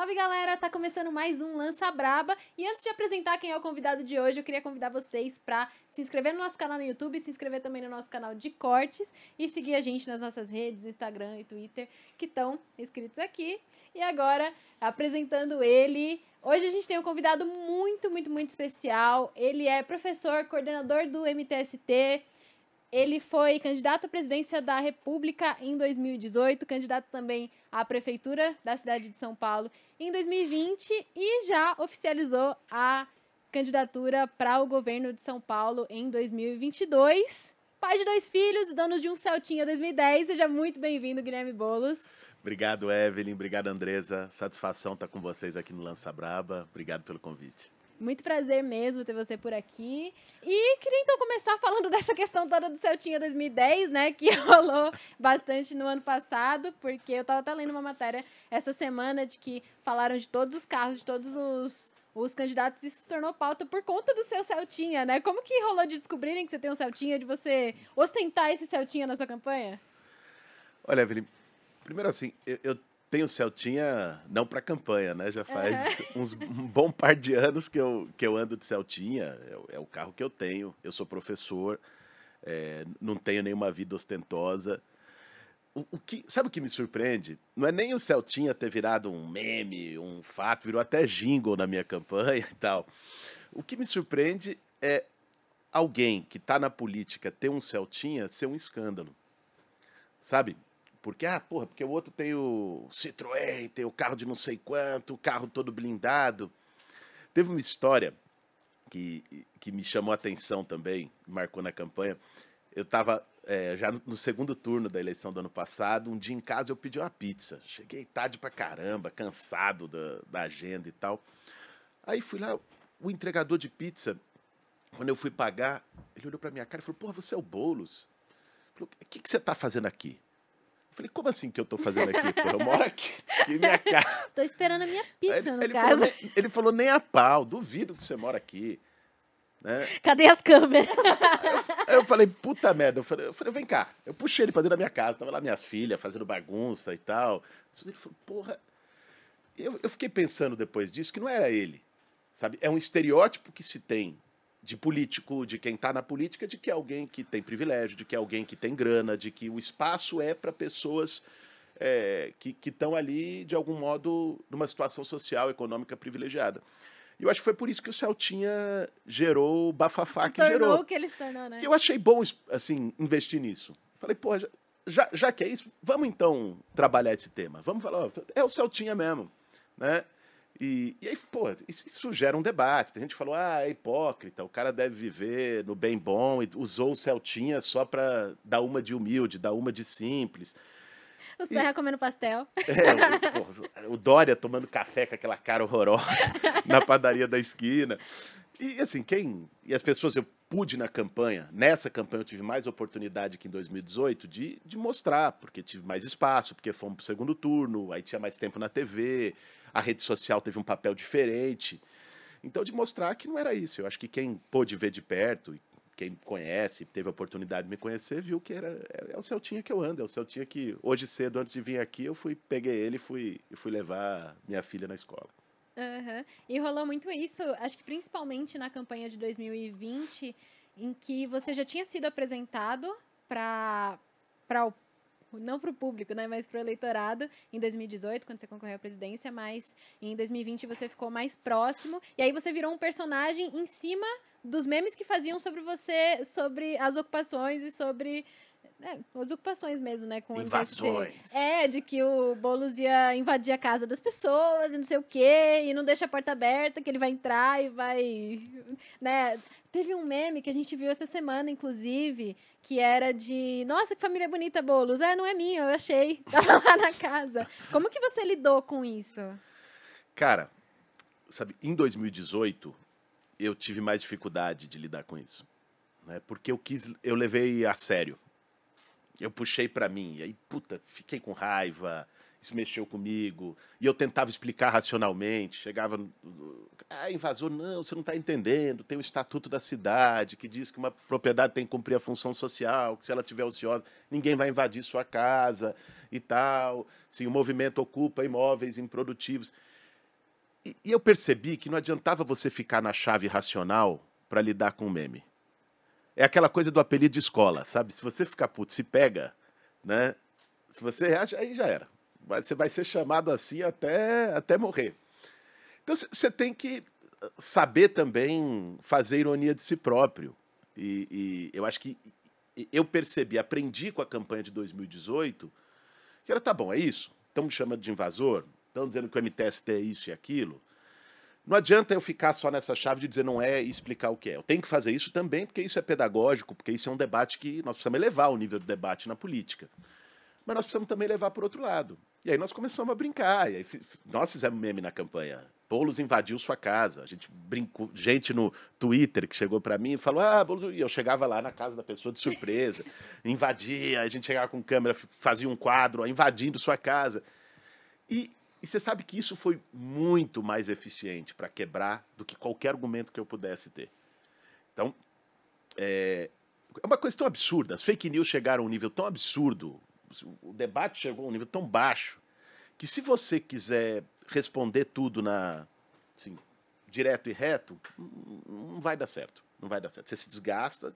Salve galera, tá começando mais um Lança Braba. E antes de apresentar quem é o convidado de hoje, eu queria convidar vocês para se inscrever no nosso canal no YouTube, se inscrever também no nosso canal de cortes e seguir a gente nas nossas redes, Instagram e Twitter, que estão inscritos aqui. E agora, apresentando ele. Hoje a gente tem um convidado muito, muito, muito especial. Ele é professor, coordenador do MTST, ele foi candidato à presidência da República em 2018, candidato também à prefeitura da cidade de São Paulo em 2020 e já oficializou a candidatura para o governo de São Paulo em 2022. Pai de dois filhos, dono de um Celtinha 2010. Seja muito bem-vindo, Guilherme Bolos. Obrigado, Evelyn. Obrigado, Andresa. Satisfação estar com vocês aqui no Lança Braba. Obrigado pelo convite. Muito prazer mesmo ter você por aqui. E queria então começar falando dessa questão toda do Celtinha 2010, né? Que rolou bastante no ano passado, porque eu estava até lendo uma matéria essa semana de que falaram de todos os carros, de todos os, os candidatos, e se tornou pauta por conta do seu Celtinha, né? Como que rolou de descobrirem que você tem um Celtinha, de você ostentar esse Celtinha na sua campanha? Olha, Evelyn, primeiro assim, eu, eu tenho Celtinha não para campanha, né? Já faz uhum. uns, um bom par de anos que eu, que eu ando de Celtinha, é, é o carro que eu tenho. Eu sou professor, é, não tenho nenhuma vida ostentosa. O, o, que, sabe o que me surpreende? Não é nem o Celtinha ter virado um meme, um fato, virou até jingle na minha campanha e tal. O que me surpreende é alguém que está na política ter um Celtinha ser um escândalo. Sabe? Porque, ah, porra, porque o outro tem o Citroën, tem o carro de não sei quanto, o carro todo blindado. Teve uma história que, que me chamou a atenção também, marcou na campanha. Eu estava é, já no, segundo turno da eleição do ano passado, um dia em casa eu pedi uma pizza. Cheguei tarde pra caramba, cansado da, da agenda e tal. Aí fui lá, o entregador de pizza, quando eu fui pagar, ele olhou pra minha cara e falou: Porra, você é o Boulos? O que, que você está fazendo aqui? Eu falei, como assim que eu tô fazendo aqui? Pô, eu moro aqui, aqui minha casa. Tô esperando a minha pizza, no ele caso. Falou, ele falou, nem a pau, duvido que você mora aqui. Né? Cadê as câmeras? Eu, eu, falei, puta merda. Eu falei, eu falei, vem cá. Eu puxei ele pra dentro da minha casa. Tava lá minhas filhas fazendo bagunça e tal. Ele falou, porra. Eu, eu fiquei pensando depois disso que não era ele. Sabe? É um estereótipo que se tem de político, de quem está na política, de que é alguém que tem privilégio, de que é alguém que tem grana, de que o espaço é para pessoas é, que estão ali, de algum modo, numa situação social, econômica privilegiada. E eu acho que foi por isso que o Celtinha gerou o bafafá se que gerou. o que ele se tornou, né? E eu achei bom, assim, investir nisso. Falei, pô, já, já que é isso, vamos então trabalhar esse tema. Vamos falar, ó, é o Celtinha mesmo, né? E, e aí, pô, isso, isso, gera um debate. Tem gente que falou, ah, é hipócrita, o cara deve viver no bem bom e usou o Celtinha só para dar uma de humilde, dar uma de simples. O Serra e, comendo pastel. É, o, o Dória tomando café com aquela cara horrorosa na padaria da esquina. E assim, quem. E as pessoas, eu pude na campanha, nessa campanha eu tive mais oportunidade que em 2018 de, de mostrar, porque tive mais espaço, porque fomos para o segundo turno, aí tinha mais tempo na TV a rede social teve um papel diferente. Então, de mostrar que não era isso. Eu acho que quem pôde ver de perto, quem conhece, teve a oportunidade de me conhecer, viu que era é, é o Celtinha que eu ando, é o Celtinha que hoje cedo, antes de vir aqui, eu fui, peguei ele e fui, fui levar minha filha na escola. Uhum. E rolou muito isso, acho que principalmente na campanha de 2020, em que você já tinha sido apresentado para não para o público, né, mas para o eleitorado em 2018, quando você concorreu à presidência, mas em 2020 você ficou mais próximo, e aí você virou um personagem em cima dos memes que faziam sobre você, sobre as ocupações e sobre é, ocupações mesmo, né? Com Invasões. É, de que o Boulos ia invadir a casa das pessoas e não sei o quê, e não deixa a porta aberta, que ele vai entrar e vai. Né? Teve um meme que a gente viu essa semana, inclusive, que era de, nossa, que família bonita, Bolos. É, não é minha, eu achei. Tava lá na casa. Como que você lidou com isso? Cara, sabe, em 2018, eu tive mais dificuldade de lidar com isso. Né? Porque eu quis, eu levei a sério. Eu puxei para mim, e aí, puta, fiquei com raiva, isso mexeu comigo. E eu tentava explicar racionalmente. Chegava. Ah, invasor, não, você não está entendendo. Tem o Estatuto da Cidade, que diz que uma propriedade tem que cumprir a função social, que se ela estiver ociosa, ninguém vai invadir sua casa e tal. Se o movimento ocupa imóveis improdutivos. E, e eu percebi que não adiantava você ficar na chave racional para lidar com o meme. É aquela coisa do apelido de escola, sabe? Se você ficar puto, se pega, né? Se você reage, aí já era. Você vai ser chamado assim até, até morrer. Então você tem que uh, saber também fazer ironia de si próprio. E, e, eu acho que eu percebi, aprendi com a campanha de 2018 que era, tá bom, é isso. Estão me chamando de invasor, estão dizendo que o MTST é isso e aquilo. Não adianta eu ficar só nessa chave de dizer não é e explicar o que é. Eu tenho que fazer isso também, porque isso é pedagógico, porque isso é um debate que nós precisamos elevar o nível do debate na política. Mas nós precisamos também levar por outro lado. E aí nós começamos a brincar. E aí, nós fizemos meme na campanha. Boulos invadiu sua casa. A gente brincou, gente no Twitter que chegou para mim e falou: "Ah, Boulos", e eu chegava lá na casa da pessoa de surpresa, invadia, a gente chegava com câmera, fazia um quadro, invadindo sua casa. E, e você sabe que isso foi muito mais eficiente para quebrar do que qualquer argumento que eu pudesse ter. Então, é, é uma coisa tão absurda. As fake news chegaram a um nível tão absurdo o debate chegou a um nível tão baixo que se você quiser responder tudo na assim, direto e reto, não vai dar certo. Não vai dar certo. Você se desgasta,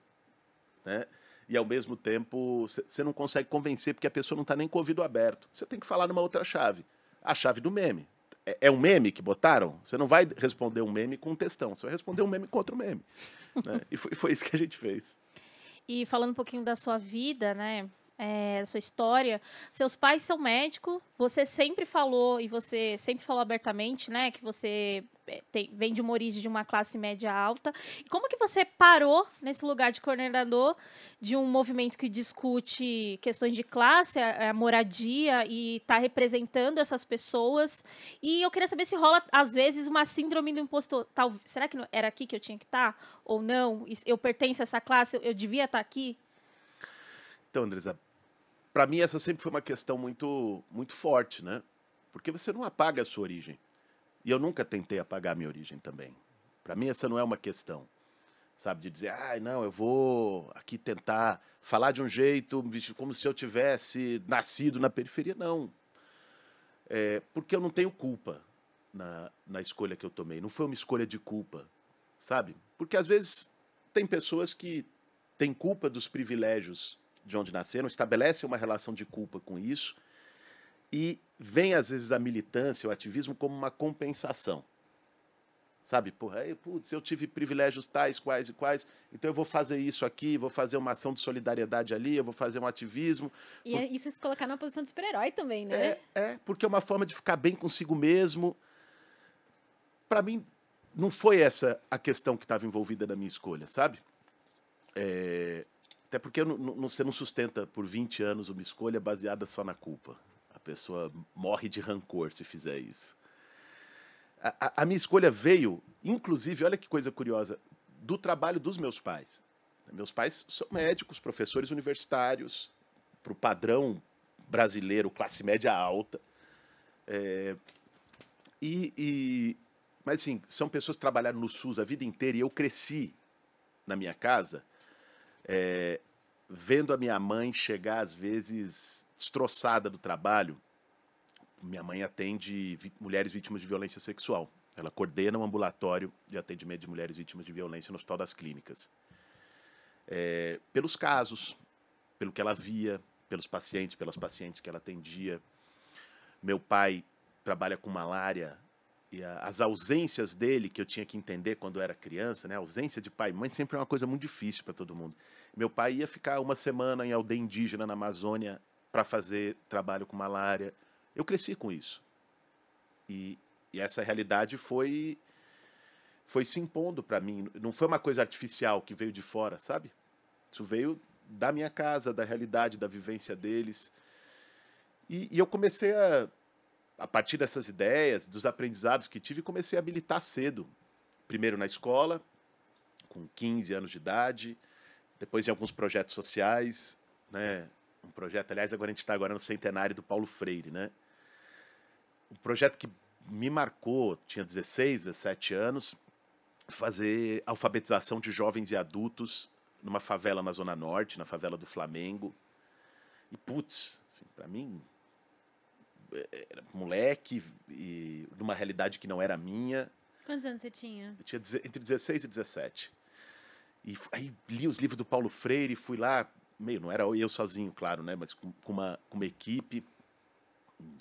né? E ao mesmo tempo você não consegue convencer porque a pessoa não está nem com o ouvido aberto. Você tem que falar numa outra chave. A chave do meme. É, é um meme que botaram? Você não vai responder um meme com um textão. Você vai responder um meme com outro meme. né? E foi, foi isso que a gente fez. E falando um pouquinho da sua vida, né? É, sua história. Seus pais são médicos, você sempre falou, e você sempre falou abertamente, né, que você é, tem, vem de uma origem de uma classe média alta. E como que você parou nesse lugar de coordenador de um movimento que discute questões de classe, a, a moradia e está representando essas pessoas? E eu queria saber se rola, às vezes, uma síndrome do impostor. Tal, será que era aqui que eu tinha que estar? Tá? Ou não? Eu pertenço a essa classe? Eu, eu devia estar tá aqui? Então, Andresa, para mim essa sempre foi uma questão muito, muito forte, né? Porque você não apaga a sua origem. E eu nunca tentei apagar a minha origem também. Para mim essa não é uma questão, sabe, de dizer, ah, não, eu vou aqui tentar falar de um jeito como se eu tivesse nascido na periferia, não. É, porque eu não tenho culpa na, na escolha que eu tomei. Não foi uma escolha de culpa, sabe? Porque às vezes tem pessoas que têm culpa dos privilégios de onde nasceram, estabelecem uma relação de culpa com isso e vem às vezes a militância, o ativismo como uma compensação. Sabe, porra, aí, putz, eu tive privilégios tais, quais e quais, então eu vou fazer isso aqui, vou fazer uma ação de solidariedade ali, eu vou fazer um ativismo. E por... isso se colocar numa posição de super-herói também, né? É, é, porque é uma forma de ficar bem consigo mesmo. Para mim, não foi essa a questão que estava envolvida na minha escolha, sabe? É, até porque você não sustenta por 20 anos uma escolha baseada só na culpa. A pessoa morre de rancor se fizer isso. A, a, a minha escolha veio, inclusive, olha que coisa curiosa, do trabalho dos meus pais. Meus pais são médicos, professores universitários, para o padrão brasileiro, classe média alta. É, e, e, mas, assim, são pessoas que trabalharam no SUS a vida inteira e eu cresci na minha casa é, vendo a minha mãe chegar, às vezes, destroçada do trabalho. Minha mãe atende mulheres vítimas de violência sexual. Ela coordena um ambulatório de atendimento de mulheres vítimas de violência no Hospital das Clínicas. É, pelos casos, pelo que ela via, pelos pacientes, pelas pacientes que ela atendia. Meu pai trabalha com malária e a, as ausências dele, que eu tinha que entender quando era criança, né? A ausência de pai e mãe sempre é uma coisa muito difícil para todo mundo. Meu pai ia ficar uma semana em aldeia indígena na Amazônia para fazer trabalho com malária. Eu cresci com isso. E, e essa realidade foi foi se impondo para mim. Não foi uma coisa artificial que veio de fora, sabe? Isso veio da minha casa, da realidade, da vivência deles. E, e eu comecei a a partir dessas ideias, dos aprendizados que tive, comecei a militar cedo. Primeiro na escola, com 15 anos de idade, depois em alguns projetos sociais, né? Um projeto, aliás, agora a gente está agora no centenário do Paulo Freire, né? Um projeto que me marcou, tinha 16, 17 anos, fazer alfabetização de jovens e adultos numa favela na Zona Norte, na favela do Flamengo. E, putz, assim, para mim, era moleque, e numa realidade que não era minha. Quantos anos você tinha? Eu tinha entre 16 e 17. E aí li os livros do Paulo Freire, fui lá, meio, não era eu sozinho, claro, né? Mas com, com uma, com uma equipe.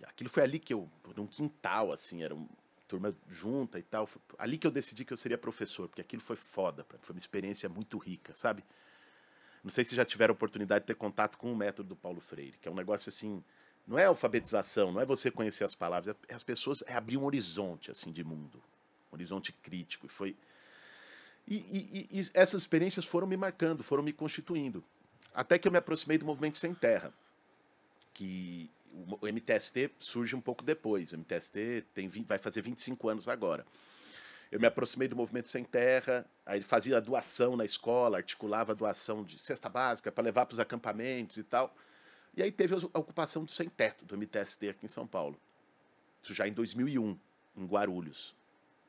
Aquilo foi ali que eu, num quintal, assim, era uma turma junta e tal. Foi ali que eu decidi que eu seria professor, porque aquilo foi foda, foi uma experiência muito rica, sabe? Não sei se já tiveram oportunidade de ter contato com o método do Paulo Freire, que é um negócio assim, não é alfabetização, não é você conhecer as palavras, é as pessoas é abrir um horizonte assim de mundo, um horizonte crítico. E foi e, e- e- essas experiências foram me marcando, foram me constituindo, até que eu me aproximei do movimento sem terra, que o MTST surge um pouco depois. O MTST tem, vai fazer 25 anos agora. Eu me aproximei do movimento sem terra, aí fazia doação na escola, articulava doação de cesta básica para levar para os acampamentos e tal. E aí teve a ocupação do sem teto, do MTST aqui em São Paulo. Isso já em 2001, em Guarulhos.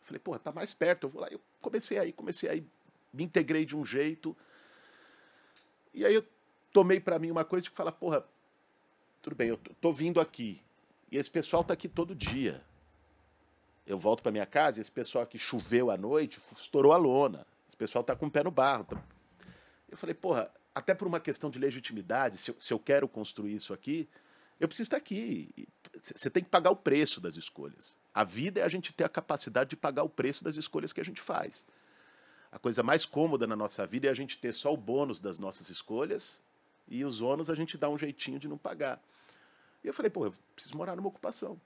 Eu falei, porra, tá mais perto, eu vou lá. Eu comecei aí, comecei aí, me integrei de um jeito. E aí eu tomei para mim uma coisa de falar, porra, tudo bem, eu tô- vindo aqui. E esse pessoal tá aqui todo dia. Eu volto para minha casa e esse pessoal aqui choveu à noite, estourou a lona. Esse pessoal tá com o pé no barro. Eu falei, porra, até por uma questão de legitimidade, se eu, se eu quero construir isso aqui, eu preciso estar aqui. Você tem que pagar o preço das escolhas. A vida é a gente ter a capacidade de pagar o preço das escolhas que a gente faz. A coisa mais cômoda na nossa vida é a gente ter só o bônus das nossas escolhas e os ônus a gente dá um jeitinho de não pagar. E eu falei, pô, eu preciso morar numa ocupação.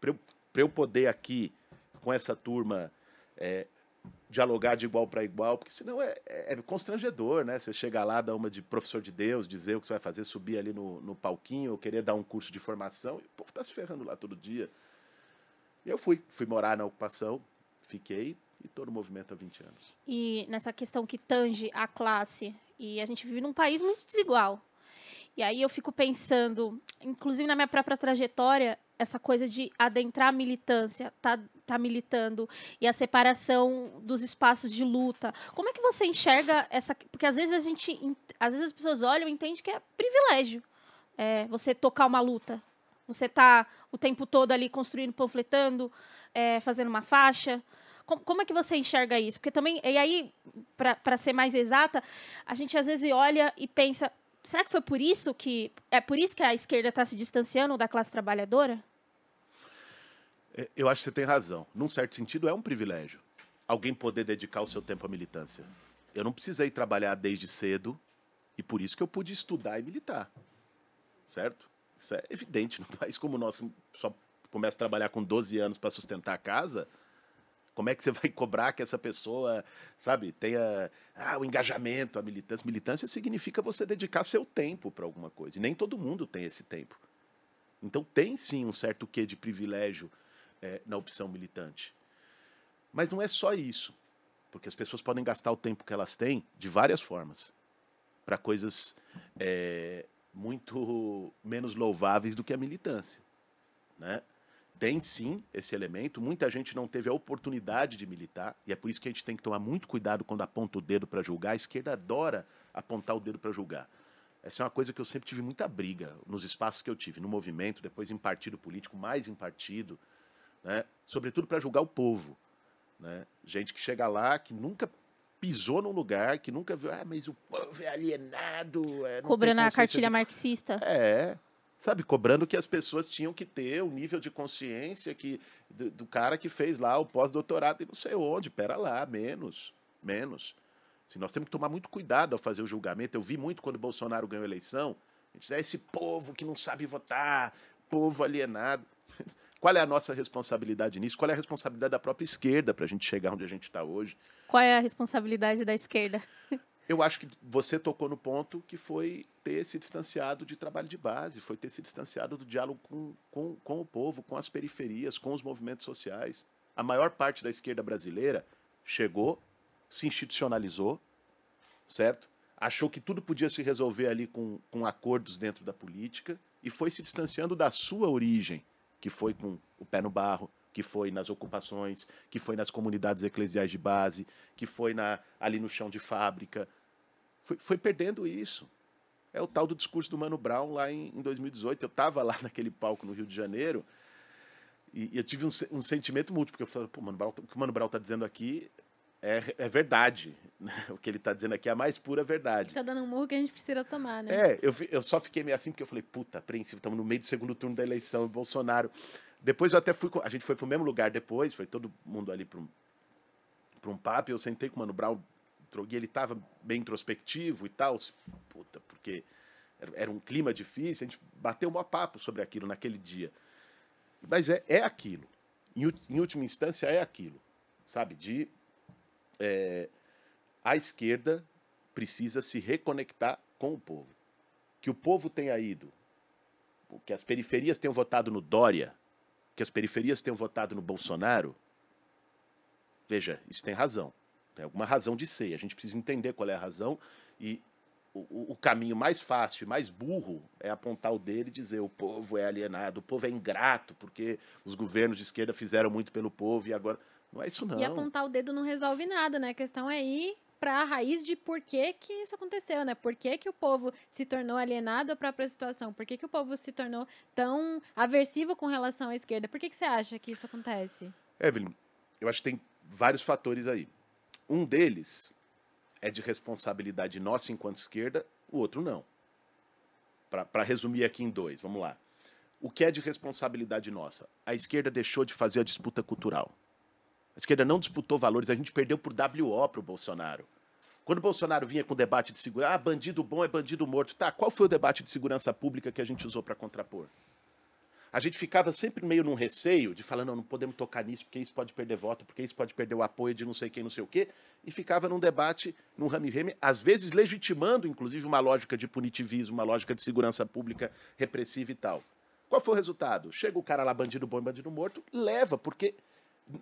Para eu, eu poder aqui, com essa turma, é, dialogar de igual para igual, porque senão é, é, é constrangedor, né? Você chegar lá, dar uma de professor de Deus, dizer o que você vai fazer, subir ali no, no palquinho, ou querer dar um curso de formação, e o povo tá se ferrando lá todo dia. E eu fui, fui morar na ocupação, fiquei e tô no movimento há 20 anos. E nessa questão que tange a classe, e a gente vive num país muito desigual. E aí eu fico pensando, inclusive na minha própria trajetória, essa coisa de adentrar a militância, tá, tá militando, e a separação dos espaços de luta. Como é que você enxerga essa. Porque às vezes a gente. en- Às vezes as pessoas olham e entendem que é privilégio é, você tocar uma luta. Você tá o tempo todo ali construindo, panfletando, é, fazendo uma faixa. Como, como é que você enxerga isso? Porque também, e aí, para ser mais exata, a gente às vezes olha e pensa, será que foi por isso que é por isso que a esquerda está se distanciando da classe trabalhadora? É, Eu acho que você tem razão. Num certo sentido, é um privilégio alguém poder dedicar o seu tempo à militância. Eu não precisei trabalhar desde cedo e por isso que eu pude estudar e militar. Certo? Isso é evidente. Num país como o nosso, só começa a trabalhar com 12 anos para sustentar a casa. Como é que você vai cobrar que essa pessoa, sabe, tenha ah, o engajamento, a militância? Militância significa você dedicar seu tempo para alguma coisa. E nem todo mundo tem esse tempo. Então tem sim um certo quê de privilégio é, na opção militante. Mas não é só isso, porque as pessoas podem gastar o tempo que elas têm de várias formas para coisas é, muito menos louváveis do que a militância. Né? Tem sim esse elemento, muita gente não teve a oportunidade de militar, e é por isso que a gente tem que tomar muito cuidado quando aponta o dedo para julgar. A esquerda adora apontar o dedo para julgar. Essa é uma coisa que eu sempre tive muita briga nos espaços que eu tive, no movimento, depois em partido político, mais em partido, né? sobretudo para julgar o povo. Né? Gente que chega lá, que nunca pisou num lugar, que nunca viu, ah, mas o povo é alienado. É, Cobrando a cartilha de marxista. é, sabe, cobrando que as pessoas tinham que ter o nível de consciência que do, do cara que fez lá o pós-doutorado e não sei onde, pera lá, menos, menos. Assim, nós temos que tomar muito cuidado ao fazer o julgamento. Eu vi muito quando Bolsonaro ganhou a eleição, a gente diz, é esse povo que não sabe votar, povo alienado. Qual é a nossa responsabilidade nisso? Qual é a responsabilidade da própria esquerda para a gente chegar onde a gente está hoje? Qual é a responsabilidade da esquerda? Eu acho que você tocou no ponto que foi ter se distanciado de trabalho de base, foi ter se distanciado do diálogo com, com, com o povo, com as periferias, com os movimentos sociais. A maior parte da esquerda brasileira chegou, se institucionalizou, certo? Achou que tudo podia se resolver ali com, com acordos dentro da política e foi se distanciando da sua origem, que foi com o pé no barro, que foi nas ocupações, que foi nas comunidades eclesiais de base, que foi na, ali no chão de fábrica. Foi, foi perdendo isso. É o tal do discurso do Mano Brown lá em, em 2018. Eu estava lá naquele palco no Rio de Janeiro e, e eu tive um, um, sentimento múltiplo, porque eu falei, pô, Mano Brown, o que o Mano Brown está dizendo aqui é, é verdade. Né? O que ele está dizendo aqui é a mais pura verdade. Está dando um murro que a gente precisa tomar, né? É, eu, eu só fiquei meio assim porque eu falei, puta, apreensivo, estamos no meio do segundo turno da eleição, Bolsonaro. Depois eu até fui, a gente foi para o mesmo lugar depois, foi todo mundo ali para um, um papo, eu sentei com o Mano Brown, e ele estava bem introspectivo e tal. Puta, porque era um clima difícil, a gente bateu um papo sobre aquilo naquele dia. Mas é, é aquilo. Em, em última instância, é aquilo. Sabe? De. É, a esquerda precisa se reconectar com o povo. Que o povo tenha ido, que as periferias tenham votado no Dória, que as periferias tenham votado no Bolsonaro. Veja, isso tem razão. Tem alguma razão de ser. A gente precisa entender qual é a razão e o, o, caminho mais fácil mais burro é apontar o dele e dizer o povo é alienado, o povo é ingrato, porque os governos de esquerda fizeram muito pelo povo e agora. Não é isso, não. E apontar o dedo não resolve nada, né? A questão é ir para a raiz de por que, que isso aconteceu, né? Por que, que o povo se tornou alienado à própria situação? Por que, que o povo se tornou tão aversivo com relação à esquerda? Por que, que você acha que isso acontece? Evelyn, eu acho que tem vários fatores aí. Um deles é de responsabilidade nossa enquanto esquerda, o outro não. Para resumir aqui em dois, vamos lá. O que é de responsabilidade nossa? A esquerda deixou de fazer a disputa cultural. A esquerda não disputou valores, a gente perdeu por WO para o Bolsonaro. Quando o Bolsonaro vinha com o debate de segurança, ah, bandido bom é bandido morto. Tá, qual foi o debate de segurança pública que a gente usou para contrapor? a gente ficava sempre meio num receio de falar, não, não podemos tocar nisso, porque isso pode perder voto, porque isso pode perder o apoio de não sei quem, não sei o quê, e ficava num debate, num rame-reme, às vezes legitimando, inclusive, uma lógica de punitivismo, uma lógica de segurança pública repressiva e tal. Qual foi o resultado? Chega o cara lá, bandido bom e bandido morto, leva, porque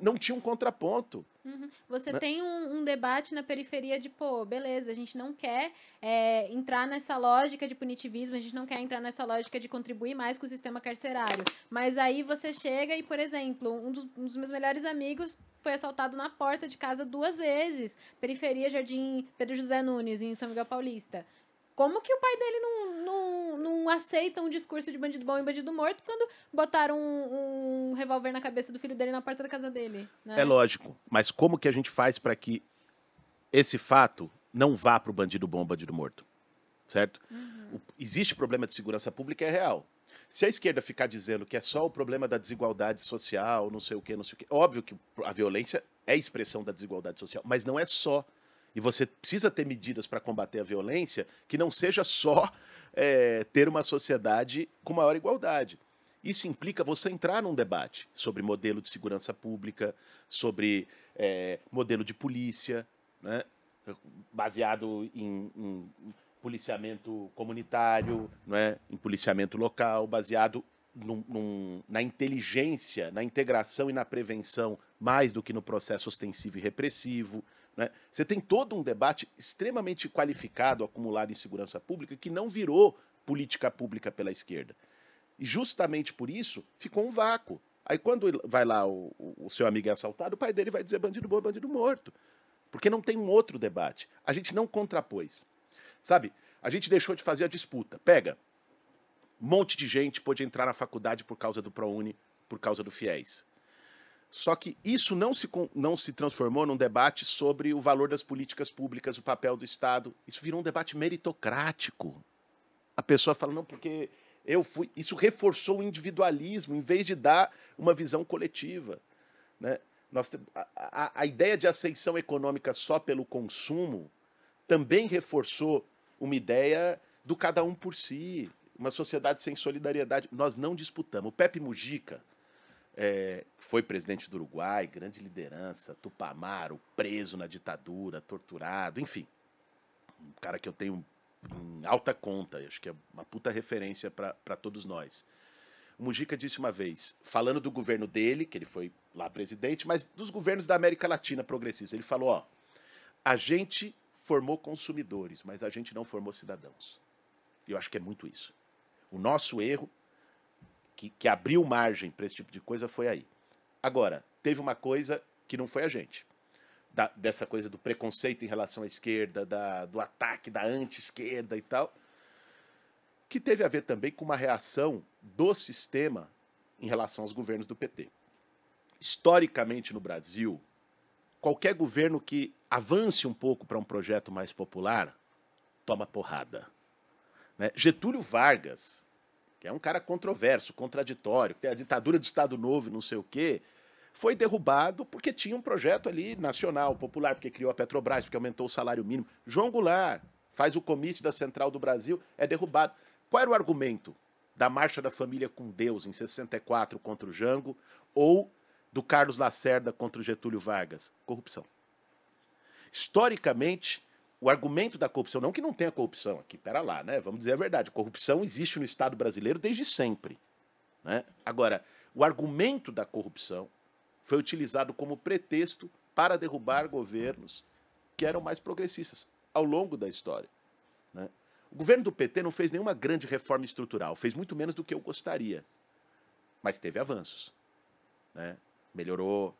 não tinha um contraponto. Uhum. Você né? tem um, um, debate na periferia de, pô, beleza, a gente não quer é, entrar nessa lógica de punitivismo, a gente não quer entrar nessa lógica de contribuir mais com o sistema carcerário. Mas aí você chega e, por exemplo, um dos, um dos meus melhores amigos foi assaltado na porta de casa duas vezes. Periferia Jardim Pedro José Nunes, em São Miguel Paulista. Como que o pai dele não, não, não aceita um discurso de bandido bom e bandido morto quando botaram um, um revólver na cabeça do filho dele na porta da casa dele? Né? É lógico. Mas como que a gente faz para que esse fato não vá para o bandido bom, bandido morto? Certo? Uhum. O, existe problema de segurança pública, é real. Se a esquerda ficar dizendo que é só o problema da desigualdade social, não sei o que, não sei o que, óbvio que a violência é expressão da desigualdade social, mas não é só. E você precisa ter medidas para combater a violência que não seja só é, ter uma sociedade com maior igualdade. Isso implica você entrar num debate sobre modelo de segurança pública, sobre é, modelo de polícia, né, baseado em, em, policiamento comunitário, né, em policiamento local, baseado num, num, na inteligência, na integração e na prevenção, mais do que no processo ostensivo e repressivo. Né? Você tem todo um debate extremamente qualificado acumulado em segurança pública que não virou política pública pela esquerda. E justamente por isso ficou um vácuo. Aí quando vai lá o, o seu amigo é assaltado, o pai dele vai dizer bandido bom, bandido morto. Porque não tem um outro debate. A gente não contrapôs. Sabe? A gente deixou de fazer a disputa. Pega. Um monte de gente pôde entrar na faculdade por causa do ProUni, por causa do FIES. Só que isso não se, não se transformou num debate sobre o valor das políticas públicas, o papel do Estado. Isso virou um debate meritocrático. A pessoa fala, não, porque eu fui. Isso reforçou o individualismo, em vez de dar uma visão coletiva. Né? Nós, a, a, a ideia de ascensão econômica só pelo consumo também reforçou uma ideia do cada um por si, uma sociedade sem solidariedade. Nós não disputamos. O Pepe Mujica é, foi presidente do Uruguai, grande liderança, Tupamaro, preso na ditadura, torturado, enfim. Um cara que eu tenho em alta conta, acho que é uma puta referência para todos nós. O Mujica disse uma vez, falando do governo dele, que ele foi lá presidente, mas dos governos da América Latina progressista, ele falou: ó, a gente formou consumidores, mas a gente não formou cidadãos. Eu acho que é muito isso. O nosso erro que, que abriu margem para esse tipo de coisa foi aí. Agora, teve uma coisa que não foi a gente. Da, dessa coisa do preconceito em relação à esquerda, da, do ataque da anti-esquerda e tal. que teve a ver também com uma reação do sistema em relação aos governos do PT. Historicamente no Brasil, qualquer governo que avance um pouco para um projeto mais popular toma porrada. Né? Getúlio Vargas, que é um cara controverso, contraditório, que tem a ditadura do Estado Novo não sei o quê, foi derrubado porque tinha um projeto ali nacional, popular, porque criou a Petrobras, porque aumentou o salário mínimo. João Goulart faz o comício da Central do Brasil, é derrubado. Qual era o argumento da Marcha da Família com Deus em 64 contra o Jango ou do Carlos Lacerda contra o Getúlio Vargas? Corrupção. Historicamente, o argumento da corrupção, não que não tenha corrupção aqui, pera lá, né? Vamos dizer a verdade. Corrupção existe no Estado brasileiro desde sempre. Né? Agora, o argumento da corrupção foi utilizado como pretexto para derrubar governos que eram mais progressistas ao longo da história. Né? O governo do PT não fez nenhuma grande reforma estrutural, fez muito menos do que eu gostaria, mas teve avanços. Né? Melhorou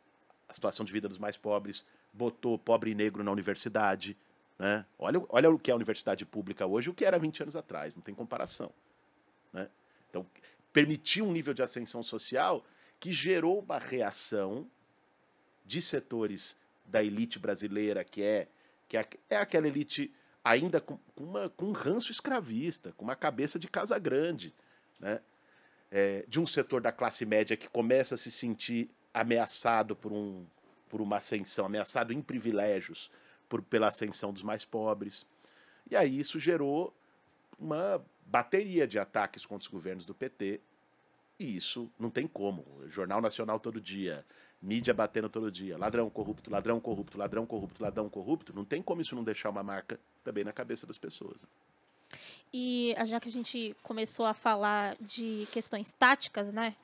a situação de vida dos mais pobres, botou pobre e negro na universidade, né? Olha, olha o que é a universidade pública hoje o que era 20 anos atrás, não tem comparação. Né? Então, permitiu um nível de ascensão social que gerou uma reação de setores da elite brasileira, que é, que é, é aquela elite ainda com, com, uma, com um ranço escravista, com uma cabeça de casa grande, né? É, de um setor da classe média que começa a se sentir ameaçado por, um, por uma ascensão, ameaçado em privilégios, por, pela ascensão dos mais pobres. E aí isso gerou uma bateria de ataques contra os governos do PT. E isso não tem como. Jornal Nacional todo dia, mídia batendo todo dia, ladrão corrupto, ladrão corrupto, ladrão corrupto, ladrão corrupto. Não tem como isso não deixar uma marca também na cabeça das pessoas. E já que a gente começou a falar de questões táticas, né?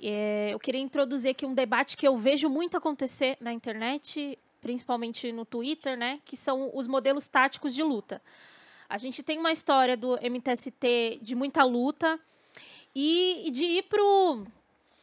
É, eu queria introduzir aqui um debate que eu vejo muito acontecer na internet principalmente no Twitter, né, que são os modelos táticos de luta. A gente tem uma história do MTST de muita luta e de ir pro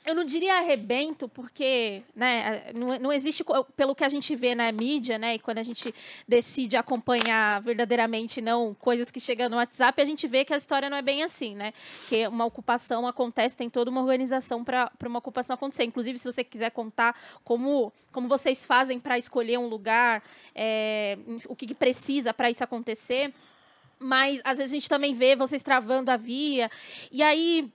eu não diria arrebento, porque né, não, não existe, pelo que a gente vê na mídia, né, e quando a gente decide acompanhar verdadeiramente não coisas que chegam no WhatsApp, a gente vê que a história não é bem assim, né? Que uma ocupação acontece, tem toda uma organização para uma ocupação acontecer. Inclusive, se você quiser contar como, como vocês fazem para escolher um lugar, é, o que, que precisa para isso acontecer. Mas às vezes a gente também vê vocês travando a via. E aí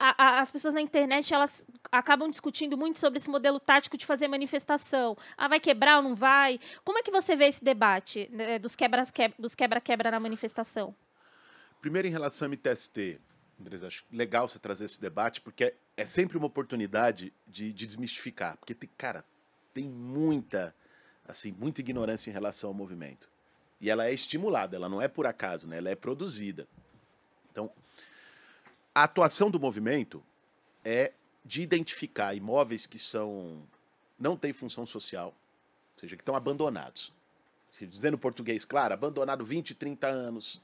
a, a, as pessoas na internet elas acabam discutindo muito sobre esse modelo tático de fazer manifestação. Ah, vai quebrar ou não vai? Como é que você vê esse debate né, dos quebra-quebra dos quebra na manifestação? Primeiro, em relação ao MTST, Andres, acho legal você trazer esse debate, porque é sempre uma oportunidade de, de desmistificar. Porque, tem, cara, tem muita, assim, muita ignorância em relação ao movimento. E ela é estimulada, ela não é por acaso, né? ela é produzida. Então, a atuação do movimento é de identificar imóveis que são não têm função social, ou seja, que estão abandonados. Dizendo português, claro, abandonado 20, 30 anos,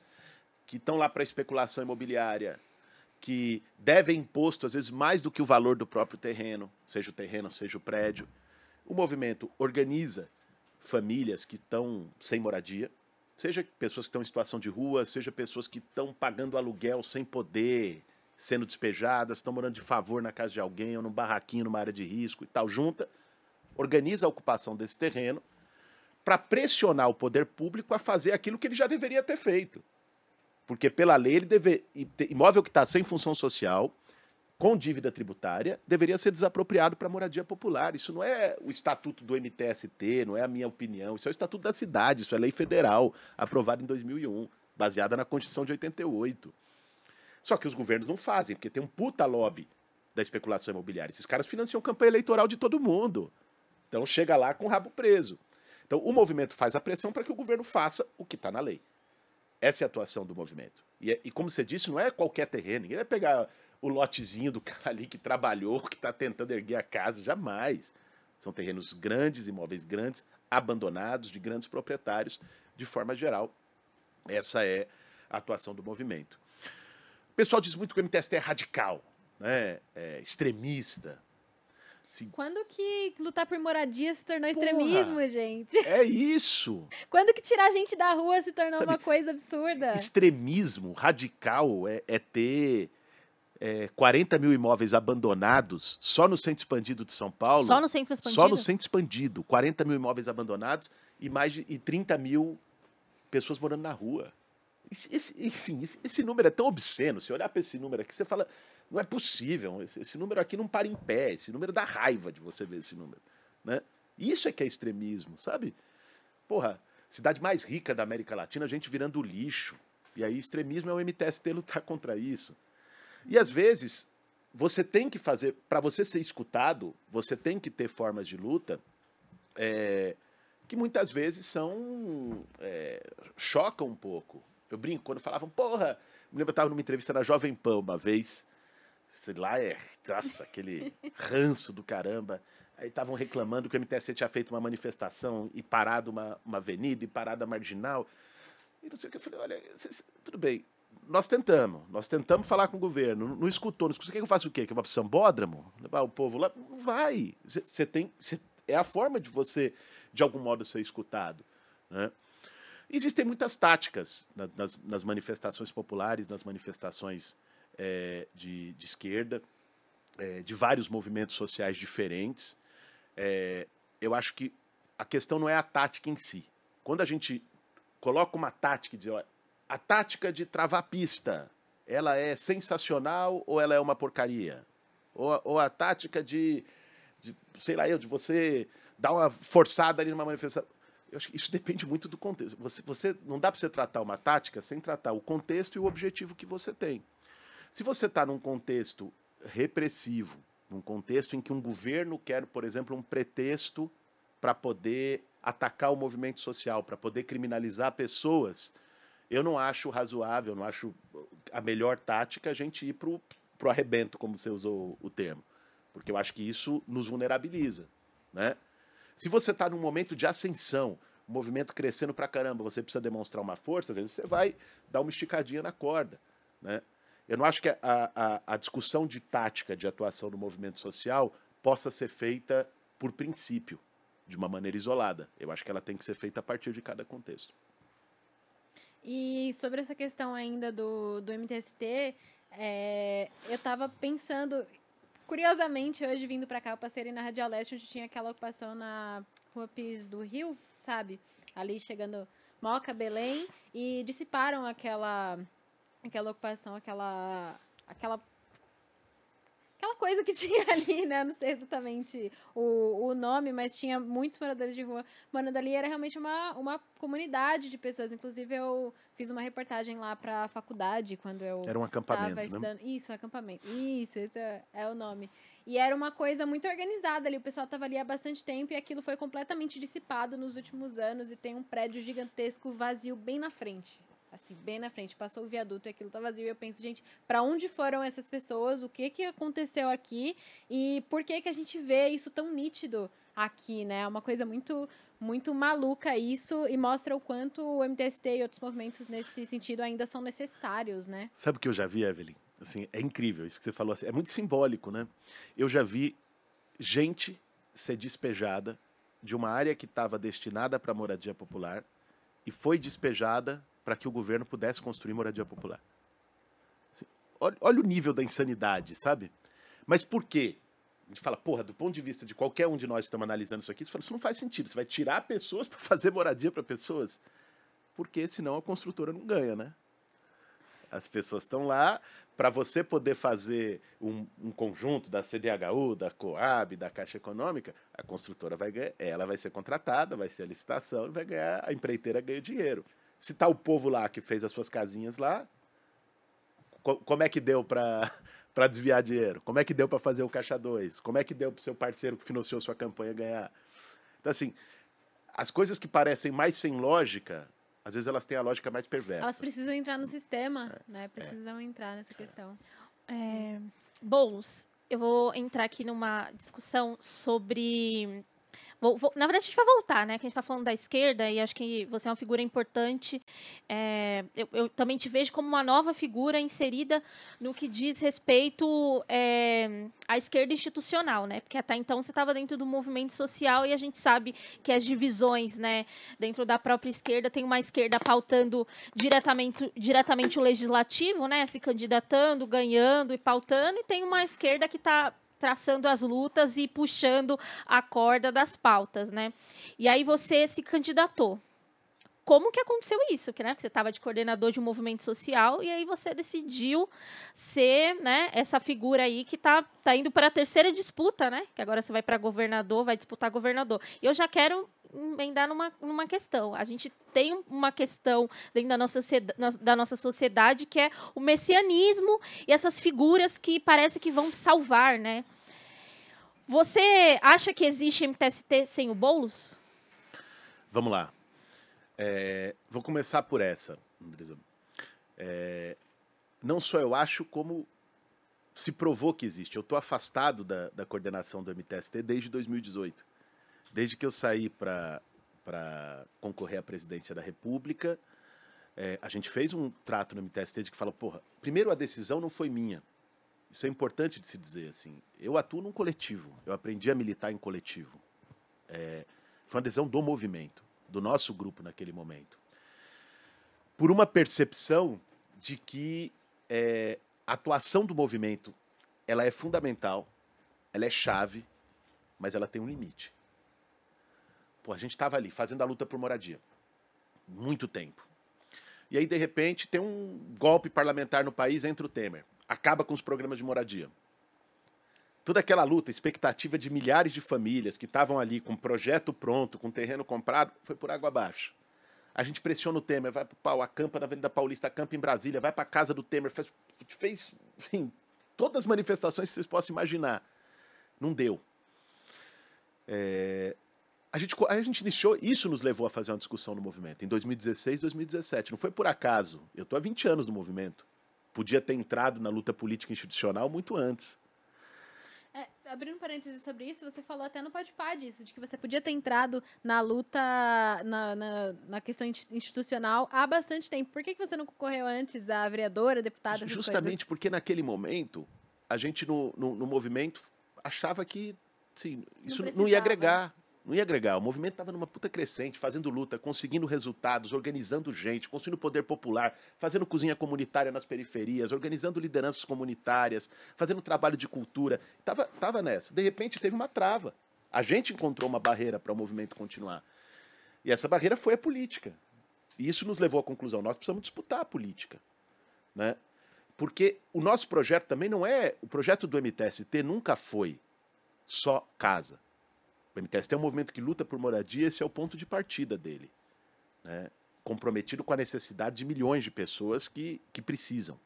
que estão lá para especulação imobiliária, que devem imposto, às vezes, mais do que o valor do próprio terreno, seja o terreno, seja o prédio. O movimento organiza famílias que estão sem moradia, seja pessoas que estão em situação de rua, seja pessoas que estão pagando aluguel sem poder sendo despejadas, estão morando de favor na casa de alguém ou num barraquinho numa área de risco e tal. Junta, organiza a ocupação desse terreno para pressionar o poder público a fazer aquilo que ele já deveria ter feito. Porque, pela lei, ele deve, imóvel que está sem função social, com dívida tributária, deveria ser desapropriado para moradia popular. Isso não é o estatuto do MTST, não é a minha opinião. Isso é o estatuto da cidade, isso é lei federal, aprovada em 2001, baseada na Constituição de 88. Só que os governos não fazem, porque tem um puta lobby da especulação imobiliária. Esses caras financiam campanha eleitoral de todo mundo. Então chega lá com o rabo preso. Então o movimento faz a pressão para que o governo faça o que está na lei. Essa é a atuação do movimento. E, é, e, como você disse, não é qualquer terreno. Ninguém vai pegar o lotezinho do cara ali que trabalhou, que está tentando erguer a casa. Jamais. São terrenos grandes, imóveis grandes, abandonados, de grandes proprietários. De forma geral, essa é a atuação do movimento. O pessoal diz muito que o MTST é radical, né? é extremista. Assim, Quando que lutar por moradia se tornou Porra! extremismo, gente? é isso. Quando que tirar a gente da rua se tornou Sabe, uma coisa absurda? Extremismo radical é, é ter é, 40 mil imóveis abandonados só no centro expandido de São Paulo. Só no centro expandido? Só no centro expandido. 40 mil imóveis abandonados e mais de e 30 mil pessoas morando na rua. Esse, esse, assim, esse, esse número é tão obsceno. Se olhar para esse número aqui, você fala, não é possível. Esse, esse número aqui não para em pé. Esse número dá raiva de você ver esse número. Né? Isso é que é extremismo, sabe? Porra, cidade mais rica da América Latina, a gente virando lixo. E aí, extremismo é o MTST lutar contra isso. E às vezes, você tem que fazer, para você ser escutado, você tem que ter formas de luta é, que muitas vezes são. É, chocam um pouco. Eu brinco, quando falavam, porra, me lembro, eu estava numa entrevista na Jovem Pan uma vez, sei lá, é, nossa, aquele ranço do caramba. Aí estavam reclamando que o MTST tinha feito uma manifestação e parado uma, uma avenida e parado a marginal. E não sei o que. Eu falei, olha, cês- tudo bem. Nós tentamos, nós tentamos falar com o governo, não, não escutou, não escutou. Você quer que eu faça o quê? Que eu vá para Sambódromo? Levar o povo lá? Não vai. Você tem. cê- é a forma de você, de algum modo, ser escutado. Né? Existem muitas táticas na- nas, nas manifestações populares, nas manifestações eh, de, de esquerda, eh, de vários movimentos sociais diferentes. Eh, eu acho que a questão não é a tática em si. Quando a gente coloca uma tática e diz, olha, a tática de travar pista, ela é sensacional ou ela é uma porcaria? Ou, a- ou a tática de, de, sei lá eu, de você dar uma forçada ali numa manifestação. Eu acho que isso depende muito do contexto. Você, você não dá para você tratar uma tática sem tratar o contexto e o objetivo que você tem. Se você está num contexto repressivo, num contexto em que um governo quer, por exemplo, um pretexto para poder atacar o movimento social, para poder criminalizar pessoas, eu não acho razoável, não acho a melhor tática a gente ir para o arrebento, como você usou o termo. Porque eu acho que isso nos vulnerabiliza. Né? Se você está num momento de ascensão, movimento crescendo pra caramba, você precisa demonstrar uma força, às vezes você vai dar uma esticadinha na corda. Né? Eu não acho que a, a, a discussão de tática de atuação no movimento social possa ser feita por princípio, de uma maneira isolada. Eu acho que ela tem que ser feita a partir de cada contexto. E sobre essa questão ainda do, do MTST, é, eu tava pensando, curiosamente, hoje vindo pra cá, eu passei ali na Radial Leste, onde tinha aquela ocupação na Rua do Rio, sabe? Ali chegando Moca, Belém, e dissiparam aquela, aquela ocupação, aquela, aquela aquela coisa que tinha ali, né? Não sei exatamente o, o nome, mas tinha muitos moradores de rua morando ali. Era realmente uma, uma comunidade de pessoas. Inclusive, eu fiz uma reportagem lá para a faculdade quando eu Era um acampamento, né? estudando. Isso, acampamento. Isso, esse é, é o nome. E era uma coisa muito organizada ali. O pessoal estava ali há bastante tempo e aquilo foi completamente dissipado nos últimos anos. E tem um prédio gigantesco vazio bem na frente. Assim, bem na frente. Passou o viaduto e aquilo tá vazio. E eu penso, gente, para onde foram essas pessoas? O que que aconteceu aqui? E por que que a gente vê isso tão nítido aqui, né? É uma coisa muito muito maluca isso e mostra o quanto o MTST e outros movimentos nesse sentido ainda são necessários, né? Sabe o que eu já vi, Evelyn? Assim, é incrível isso que você falou. Assim, é muito simbólico, né? Eu já vi gente ser despejada de uma área que estava destinada para moradia popular e foi despejada para que o governo pudesse construir moradia popular. Assim, olha, olha o nível da insanidade, sabe? Mas por quê? A gente fala, porra, do ponto de vista de qualquer um de nós que estamos analisando isso aqui, você fala, isso não faz sentido. Você vai tirar pessoas para fazer moradia para pessoas? Porque senão a construtora não ganha, né? As pessoas estão lá para você poder fazer um, um, conjunto da CDHU, da Coab, da Caixa Econômica, a construtora vai ganhar, ela vai ser contratada, vai ser a licitação, vai ganhar, a empreiteira ganha dinheiro. Se tá o povo lá que fez as suas casinhas lá, co como é que deu para para desviar dinheiro? Como é que deu para fazer o caixa 2? Como é que deu para o seu parceiro que financiou sua campanha ganhar? Então assim, as coisas que parecem mais sem lógica, às vezes elas têm a lógica mais perversa. Elas precisam entrar no sistema, é, né? Precisam é. entrar nessa questão. É, Boulos, eu vou entrar aqui numa discussão sobre Vou, vou, na verdade, a gente vai voltar, né? Que a gente está falando da esquerda e acho que você é uma figura importante. É, eu, eu, também te vejo como uma nova figura inserida no que diz respeito é, à esquerda institucional, né? Porque até então você estava dentro do movimento social e a gente sabe que as divisões, né, dentro da própria esquerda, tem uma esquerda pautando diretamente, diretamente o legislativo, né? Se candidatando, ganhando e pautando, e tem uma esquerda que está traçando as lutas e puxando a corda das pautas, né? E aí você se candidatou. Como que aconteceu isso? Que, né, você estava de coordenador de um movimento social e aí você decidiu ser né, essa figura aí que está tá indo para a terceira disputa, né? Que agora você vai para governador, vai disputar governador. E eu já quero emendar numa, numa questão. A gente tem uma questão dentro da nossa, da nossa sociedade que é o messianismo e essas figuras que parece que vão salvar, né? Você acha que existe MTST sem o Boulos? Vamos lá. É, vou começar por essa, Andresa. É, não só eu acho, como se provou que existe. Eu estou afastado da, da coordenação do MTST desde 2018. Desde que eu saí para concorrer à presidência da República, é, a gente fez um trato no MTST de que fala, porra, primeiro a decisão não foi minha. Isso é importante de se dizer, assim. Eu atuo num coletivo, eu aprendi a militar em coletivo. É, foi uma decisão do movimento, do nosso grupo naquele momento. Por uma percepção de que é, a atuação do movimento ela é fundamental, ela é chave, mas ela tem um limite. Pô, a gente estava ali fazendo a luta por moradia. Muito tempo. E aí, de repente, tem um golpe parlamentar no país, entra o Temer. Acaba com os programas de moradia. Toda aquela luta, expectativa de milhares de famílias que estavam ali com projeto pronto, com terreno comprado, foi por água abaixo. A gente pressiona o Temer, vai para o pau, acampa na Avenida Paulista, acampa em Brasília, vai para a casa do Temer, fez, fez enfim, todas as manifestações que vocês possam imaginar. Não deu. É, a gente, a gente iniciou, isso nos levou a fazer uma discussão no movimento, em 2016, 2017. Não foi por acaso. Eu estou há 20 anos no movimento. Podia ter entrado na luta política institucional muito antes. É, abrindo um parênteses sobre isso, você falou até no Podpah disso, de que você podia ter entrado na luta, na, na, na, questão institucional há bastante tempo. Por que, que você não concorreu antes a vereadora, deputada? Justamente porque naquele momento, a gente no, no, no movimento achava que sim, isso não, não ia agregar não ia agregar. O movimento estava numa puta crescente, fazendo luta, conseguindo resultados, organizando gente, construindo poder popular, fazendo cozinha comunitária nas periferias, organizando lideranças comunitárias, fazendo trabalho de cultura. Tava, tava nessa. De repente teve uma trava. A gente encontrou uma barreira para o movimento continuar. E essa barreira foi a política. E isso nos levou à conclusão: nós precisamos disputar a política. Né? Porque o nosso projeto também não é. O projeto do MTST nunca foi só casa. O MTST é um movimento que luta por moradia, esse é o ponto de partida dele. Né? Comprometido com a necessidade de milhões de pessoas que, que precisam.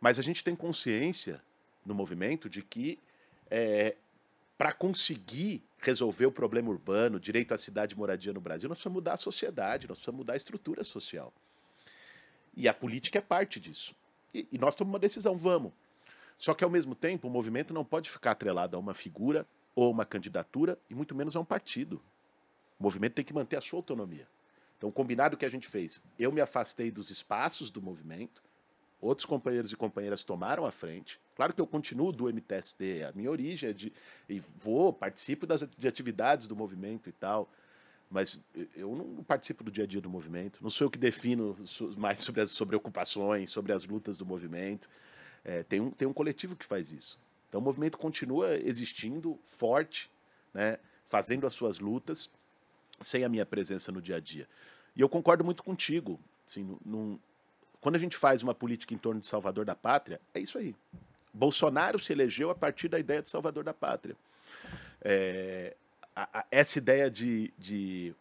Mas a gente tem consciência no movimento de que é, para conseguir resolver o problema urbano, direito à cidade e moradia no Brasil, nós precisamos mudar a sociedade, nós precisamos mudar a estrutura social. E a política é parte disso. E, e nós tomamos uma decisão, vamos. Só que, ao mesmo tempo, o movimento não pode ficar atrelado a uma figura ou uma candidatura, e muito menos a um partido. O movimento tem que manter a sua autonomia. Então, o combinado que a gente fez, eu me afastei dos espaços do movimento, outros companheiros e companheiras tomaram a frente. Claro que eu continuo do MTST, a minha origem é de. e vou, participo das, de atividades do movimento e tal, mas eu não participo do dia a dia do movimento, não sou eu que defino mais sobre as sobre ocupações, sobre as lutas do movimento. É, tem, um, tem um coletivo que faz isso. Então o movimento continua existindo, forte, né, fazendo as suas lutas, sem a minha presença no dia a dia. E eu concordo muito contigo. Assim, num, quando a gente faz uma política em torno de Salvador da Pátria, é isso aí. Bolsonaro se elegeu a partir da ideia de Salvador da Pátria. É, a, a, essa ideia de, de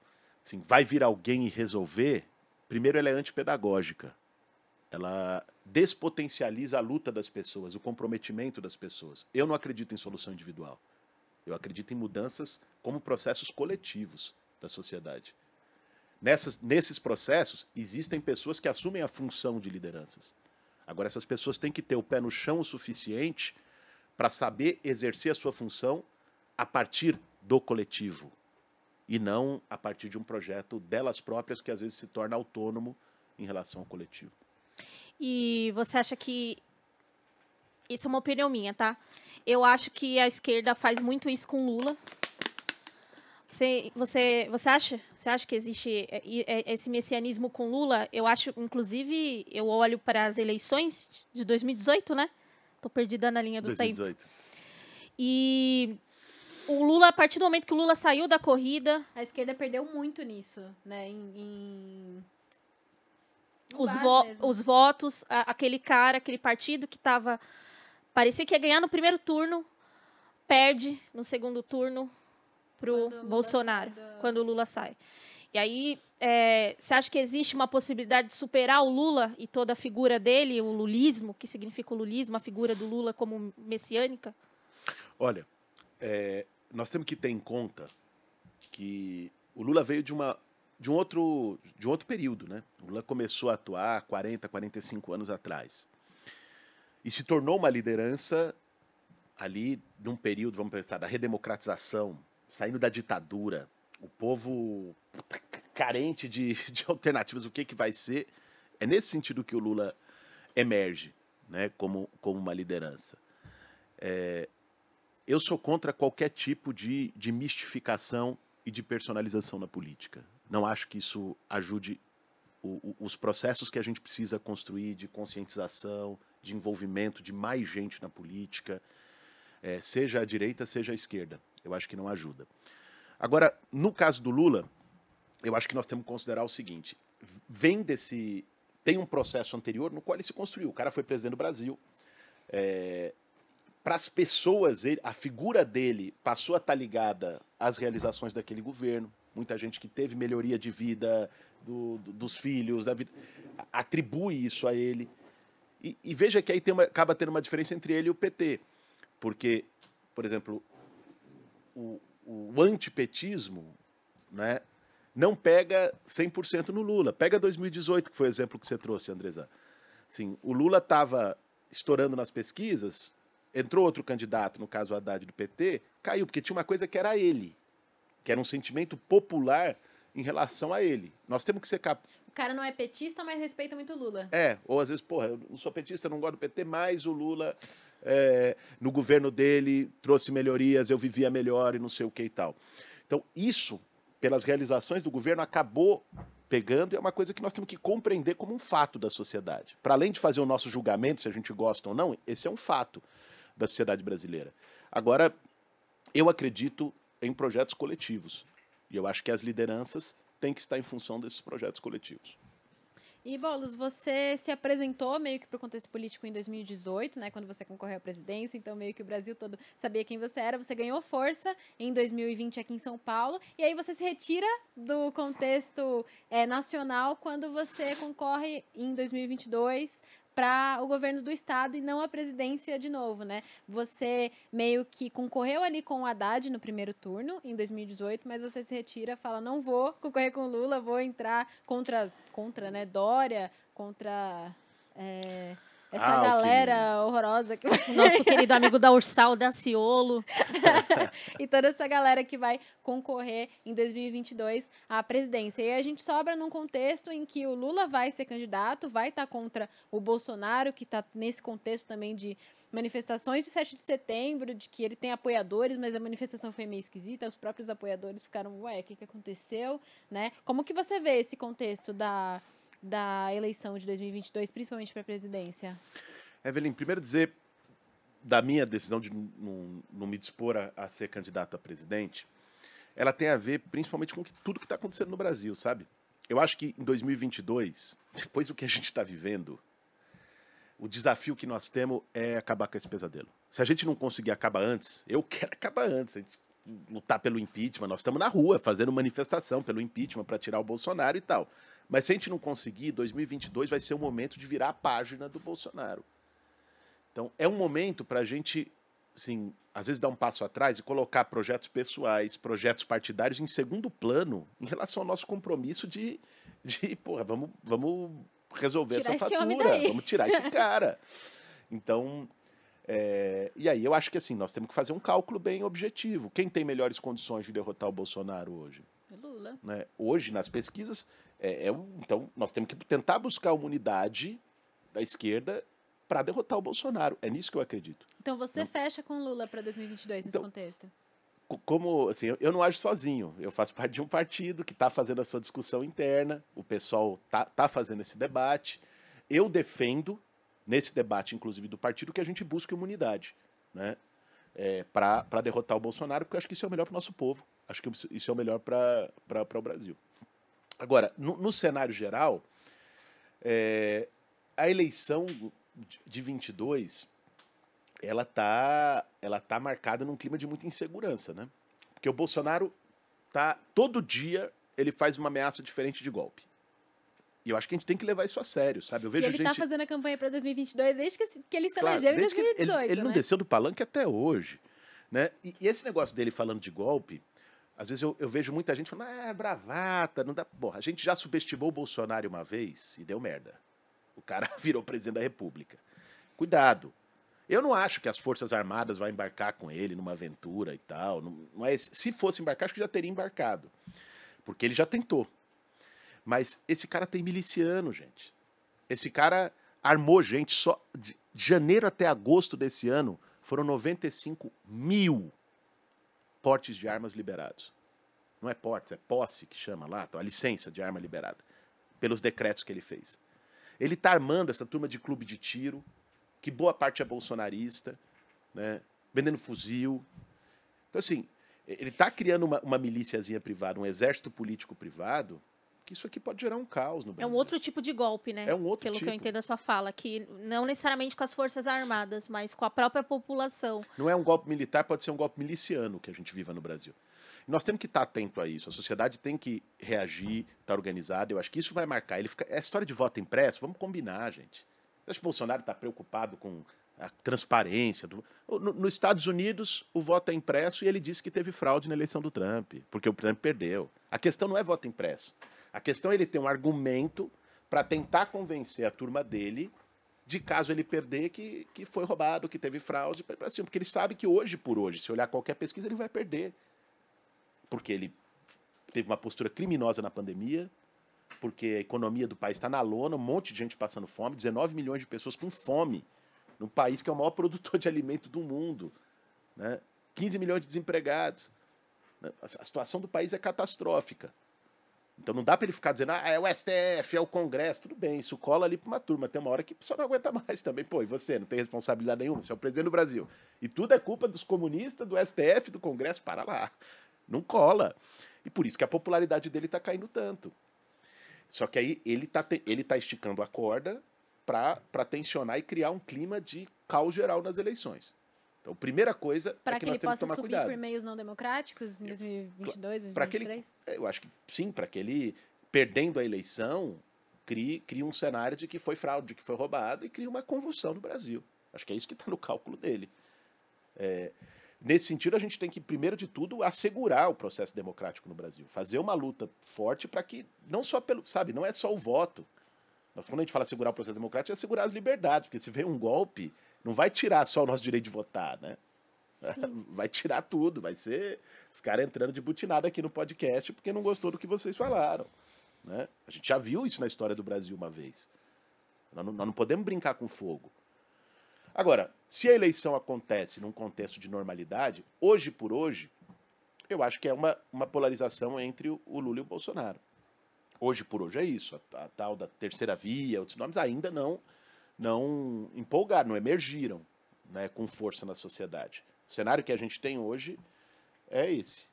assim, vai vir alguém e resolver, primeiro ela é antipedagógica. Ela despotencializa a luta das pessoas, o comprometimento das pessoas. Eu não acredito em solução individual. Eu acredito em mudanças como processos coletivos da sociedade. Nessas, nesses processos, existem pessoas que assumem a função de lideranças. Agora, essas pessoas têm que ter o pé no chão o suficiente para saber exercer a sua função a partir do coletivo, e não a partir de um projeto delas próprias que às vezes se torna autônomo em relação ao coletivo. E você acha que isso é uma opinião minha, tá? Eu acho que a esquerda faz muito isso com Lula. Você, você, você acha? Você acha que existe esse messianismo com Lula? Eu acho, inclusive, eu olho para as eleições de 2018, né? Tô perdida na linha do 2018. tempo. E o Lula, a partir do momento que o Lula saiu da corrida. A esquerda perdeu muito nisso, né? Em. em... Os, vo os votos, a, aquele cara, aquele partido que tava. Parecia que ia ganhar no primeiro turno, perde no segundo turno pro Bolsonaro, do... quando o Lula sai. E aí, é, você acha que existe uma possibilidade de superar o Lula e toda a figura dele, o lulismo, que significa o lulismo, a figura do Lula como messiânica? Olha, é, nós temos que ter em conta que o Lula veio de uma de um outro de um outro período, né? O Lula começou a atuar 40, 45 anos atrás. E se tornou uma liderança ali num período, vamos pensar, da redemocratização, saindo da ditadura, o povo carente de, de alternativas, o que que vai ser? É nesse sentido que o Lula emerge, né, como como uma liderança. É, eu sou contra qualquer tipo de, de mistificação e de personalização na política. Não acho que isso ajude o, o, os processos que a gente precisa construir de conscientização, de envolvimento de mais gente na política, é, seja a direita, seja a esquerda. Eu acho que não ajuda. Agora, no caso do Lula, eu acho que nós temos que considerar o seguinte: vem desse. Tem um processo anterior no qual ele se construiu. O cara foi presidente do Brasil. É, para as pessoas, ele, a figura dele passou a estar tá ligada às realizações daquele governo. Muita gente que teve melhoria de vida do, do, dos filhos, da vida, atribui isso a ele. E, e veja que aí uma, acaba tendo uma diferença entre ele e o PT. Porque, por exemplo, o, o antipetismo né, não pega 100% no Lula. Pega 2018, que foi o exemplo que você trouxe, Andresa. Assim, o Lula estava estourando nas pesquisas, entrou outro candidato, no caso o Haddad do PT, caiu, porque tinha uma coisa que era ele, que era um sentimento popular em relação a ele. Nós temos que ser capazes. O cara não é petista, mas respeita muito o Lula. É, ou às vezes, porra, eu não sou petista, não gosto do PT, mas o Lula, é, no governo dele, trouxe melhorias, eu vivia melhor e não sei o que e tal. Então, isso, pelas realizações do governo, acabou pegando e é uma coisa que nós temos que compreender como um fato da sociedade. Para além de fazer o nosso julgamento, se a gente gosta ou não, esse é um fato da sociedade brasileira. Agora, eu acredito em projetos coletivos. E eu acho que as lideranças têm que estar em função desses projetos coletivos. E, Boulos, você se apresentou meio que para o contexto político em 2018, né, quando você concorreu à presidência, então meio que o Brasil todo sabia quem você era. Você ganhou força em 2020 aqui em São Paulo, e aí você se retira do contexto é, nacional quando você concorre em 2022 para o governo do estado e não a presidência de novo, né? Você meio que concorreu ali com o Haddad no primeiro turno, em 2018, mas você se retira, fala, não vou concorrer com Lula, vou entrar contra, contra né, Dória, contra... É essa ah, galera horrorosa que Nosso querido amigo da Ursal, da Ciolo. e toda essa galera que vai concorrer em 2022 à presidência. E a gente sobra num contexto em que o Lula vai ser candidato, vai estar tá contra o Bolsonaro, que está nesse contexto também de manifestações de 7 de setembro, de que ele tem apoiadores, mas a manifestação foi meio esquisita, os próprios apoiadores ficaram, ué, o que, que aconteceu, né? Como que você vê esse contexto da da eleição de 2022, principalmente para a presidência? Evelyn, primeiro dizer da minha decisão de não, não me dispor a, a, ser candidato a presidente, ela tem a ver principalmente com que, tudo que está acontecendo no Brasil, sabe? Eu acho que em 2022, depois do que a gente está vivendo, o desafio que nós temos é acabar com esse pesadelo. Se a gente não conseguir acabar antes, eu quero acabar antes. A gente lutar pelo impeachment, nós estamos na rua fazendo manifestação pelo impeachment para tirar o Bolsonaro e tal. Mas se a gente não conseguir, 2022 vai ser o momento de virar a página do Bolsonaro. Então, é um momento para a gente, assim, às vezes dar um passo atrás e colocar projetos pessoais, projetos partidários em segundo plano em relação ao nosso compromisso de, de porra, vamos, vamos resolver tirar essa fatura, vamos tirar esse cara. Então, é, e aí eu acho que assim, nós temos que fazer um cálculo bem objetivo. Quem tem melhores condições de derrotar o Bolsonaro hoje? Lula. Né? Hoje, nas pesquisas, é, é um, então nós temos que tentar buscar uma unidade da esquerda para derrotar o Bolsonaro. É nisso que eu acredito. Então você não. fecha com Lula para 2022 então, nesse contexto? Como, assim, eu, eu não ajo sozinho. Eu faço parte de um partido que está fazendo a sua discussão interna, o pessoal tá, tá fazendo esse debate. Eu defendo, nesse debate, inclusive, do partido, que a gente busque uma unidade. Né? é, para derrotar o Bolsonaro, porque eu acho que isso é o melhor para o nosso povo. Acho que isso é o melhor para o Brasil. Agora, no, no cenário geral, é, a eleição de 22 ela tá, ela tá marcada num clima de muita insegurança, né? Porque o Bolsonaro tá todo dia ele faz uma ameaça diferente de golpe. E eu acho que a gente tem que levar isso a sério, sabe? Eu vejo e ele tá gente... tá fazendo a campanha para 2022 desde que, que ele se claro, elegeu em 2018. Ele, ele né? não desceu do palanque até hoje. Né? E, e, esse negócio dele falando de golpe, às vezes eu, eu vejo muita gente falando, ah, é bravata, não dá. Porra, a gente já subestimou o Bolsonaro uma vez e deu merda. O cara virou presidente da República. Cuidado. Eu não acho que as Forças Armadas vão embarcar com ele numa aventura e tal. Não, não é, se fosse embarcar, acho que já teria embarcado. Porque ele já tentou. Mas esse cara tem miliciano, gente. Esse cara armou gente só de janeiro até agosto desse ano foram 95 mil portes de armas liberados. Não é portes, é posse que chama lá, a licença de arma liberada, pelos decretos que ele fez. Ele está armando essa turma de clube de tiro, que boa parte é bolsonarista, né, vendendo fuzil. Então, assim, ele está criando uma, uma milíciazinha privada, um exército político privado, que isso aqui pode gerar um caos no Brasil. É um outro tipo de golpe, né? É um outro Pelo tipo. que eu entendo da sua fala, que não necessariamente com as Forças Armadas, mas com a própria população. Não é um golpe militar, pode ser um golpe miliciano que a gente viva no Brasil. E nós temos que estar atento a isso. A sociedade tem que reagir, estar tá organizada. Eu acho que isso vai marcar. Ele fica... É história de voto impresso, vamos combinar, gente. Você acha que o Bolsonaro está preocupado com a transparência. Do... No, nos Estados Unidos, o voto é impresso e ele disse que teve fraude na eleição do Trump, porque o Trump perdeu. A questão não é voto impresso. A questão é ele ter um argumento para tentar convencer a turma dele de caso ele perder que, que foi roubado, que teve fraude, cima. Porque ele sabe que hoje por hoje, se olhar qualquer pesquisa, ele vai perder. Porque ele teve uma postura criminosa na pandemia, porque a economia do país está na lona, um monte de gente passando fome, 19 milhões de pessoas com fome, num país que é o maior produtor de alimento do mundo, né? 15 milhões de desempregados. Né? A situação do país é catastrófica. Então não dá para ele ficar dizendo, ah, é o STF, é o Congresso, tudo bem, isso cola ali para uma turma. Tem uma hora que a pessoa não aguenta mais também. Pô, e você não tem responsabilidade nenhuma, você é o presidente do Brasil. E tudo é culpa dos comunistas, do STF, do Congresso, para lá. Não cola. E por isso que a popularidade dele está caindo tanto. Só que aí ele está ele tá esticando a corda para tensionar e criar um clima de caos geral nas eleições. Então, primeira coisa pra é que, que nós temos que tomar subir cuidado. por meios não democráticos em 2022, 2023? Que ele, eu acho que sim, para que ele, perdendo a eleição, crie, crie um cenário de que foi fraude, de que foi roubado e crie uma convulsão no Brasil. Acho que é isso que está no cálculo dele. É, nesse sentido, a gente tem que, primeiro de tudo, assegurar o processo democrático no Brasil. Fazer uma luta forte para que, não só pelo, sabe, não é só o voto. Quando a gente fala assegurar o processo democrático, é assegurar as liberdades, porque se vem um golpe, não vai tirar só o nosso direito de votar, né? Sim. Vai tirar tudo, vai ser os caras entrando de butinada aqui no podcast porque não gostou do que vocês falaram. Né? A gente já viu isso na história do Brasil uma vez. Nós não, nós não podemos brincar com fogo. Agora, se a eleição acontece num contexto de normalidade, hoje por hoje, eu acho que é uma, uma polarização entre o, o Lula e o Bolsonaro. Hoje por hoje é isso. A, a tal da terceira via, outros nomes ainda não não empolgaram, não emergiram né, com força na sociedade. O cenário que a gente tem hoje é esse.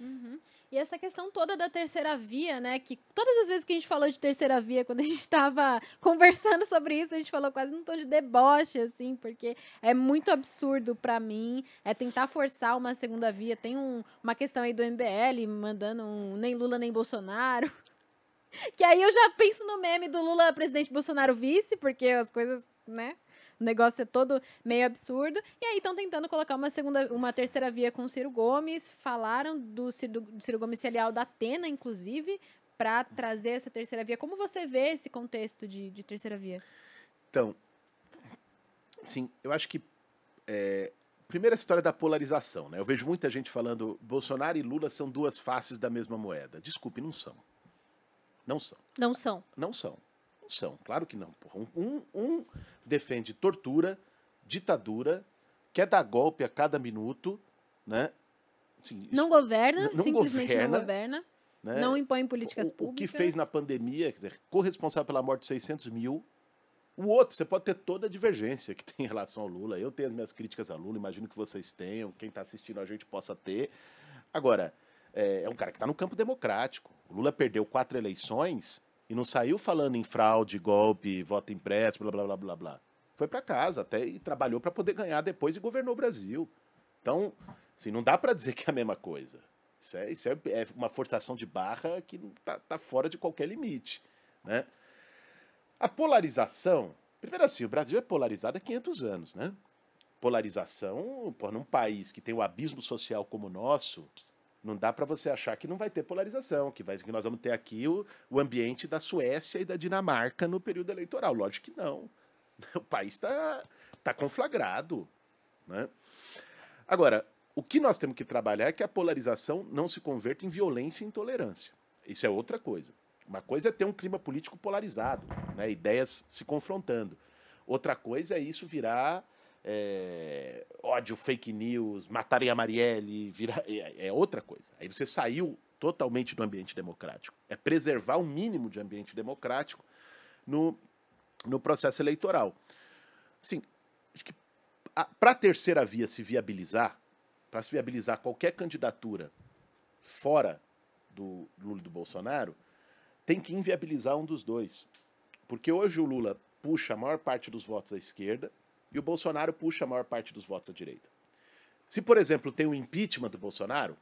Uhum. E essa questão toda da terceira via, né? Que todas as vezes que a gente falou de terceira via, quando a gente estava conversando sobre isso, a gente falou quase num tom de deboche, assim, porque é muito absurdo para mim. É tentar forçar uma segunda via. Tem um, uma questão aí do MBL mandando um nem Lula nem Bolsonaro. Que aí eu já penso no meme do Lula presidente Bolsonaro vice, porque as coisas, né? O negócio é todo meio absurdo. E aí estão tentando colocar uma segunda, uma terceira via com o Ciro Gomes. Falaram do Ciro, do Ciro Gomes aliado da Atena, inclusive, para trazer essa terceira via. Como você vê esse contexto de, de terceira via? Então, sim, eu acho que é, primeira história da polarização, né? Eu vejo muita gente falando Bolsonaro e Lula são duas faces da mesma moeda. Desculpe, não são. Não são. Não são. Não são. Não são. Claro que não. Um, um defende tortura, ditadura, quer dar golpe a cada minuto, né? Assim, não governa, não simplesmente governa, não governa. Né? Não impõe políticas o, públicas. O que fez na pandemia, quer dizer, corresponsável pela morte de 600 mil. O outro, você pode ter toda a divergência que tem em relação ao Lula. Eu tenho as minhas críticas a Lula, imagino que vocês tenham, quem está assistindo a gente possa ter. Agora, é, é um cara que está no campo democrático. O Lula perdeu quatro eleições e não saiu falando em fraude, golpe, voto impresso, blá blá blá blá blá. Foi para casa até e trabalhou para poder ganhar depois e governou o Brasil. Então, assim, não dá para dizer que é a mesma coisa. Isso é, isso é, é uma forçação de barra que está tá fora de qualquer limite. Né? A polarização. Primeiro assim, o Brasil é polarizado há 500 anos, né? Polarização, por num país que tem um abismo social como o nosso, não dá para você achar que não vai ter polarização, que, vai, que nós vamos ter aqui o, o ambiente da Suécia e da Dinamarca no período eleitoral. Lógico que não. O país está tá conflagrado. Né? Agora, o que nós temos que trabalhar é que a polarização não se converta em violência e intolerância. Isso é outra coisa. Uma coisa é ter um clima político polarizado, né? ideias se confrontando. Outra coisa é isso virar é, ódio, fake news, matarem a Marielle, virar, é, é outra coisa. Aí você saiu totalmente do ambiente democrático. É preservar o mínimo de ambiente democrático no, no processo eleitoral. Assim, acho que para a terceira via se viabilizar, para se viabilizar qualquer candidatura fora do Lula e do Bolsonaro, tem que inviabilizar um dos dois. Porque hoje o Lula puxa a maior parte dos votos à esquerda e o Bolsonaro puxa a maior parte dos votos à direita. Se, por exemplo, tem o impeachment do Bolsonaro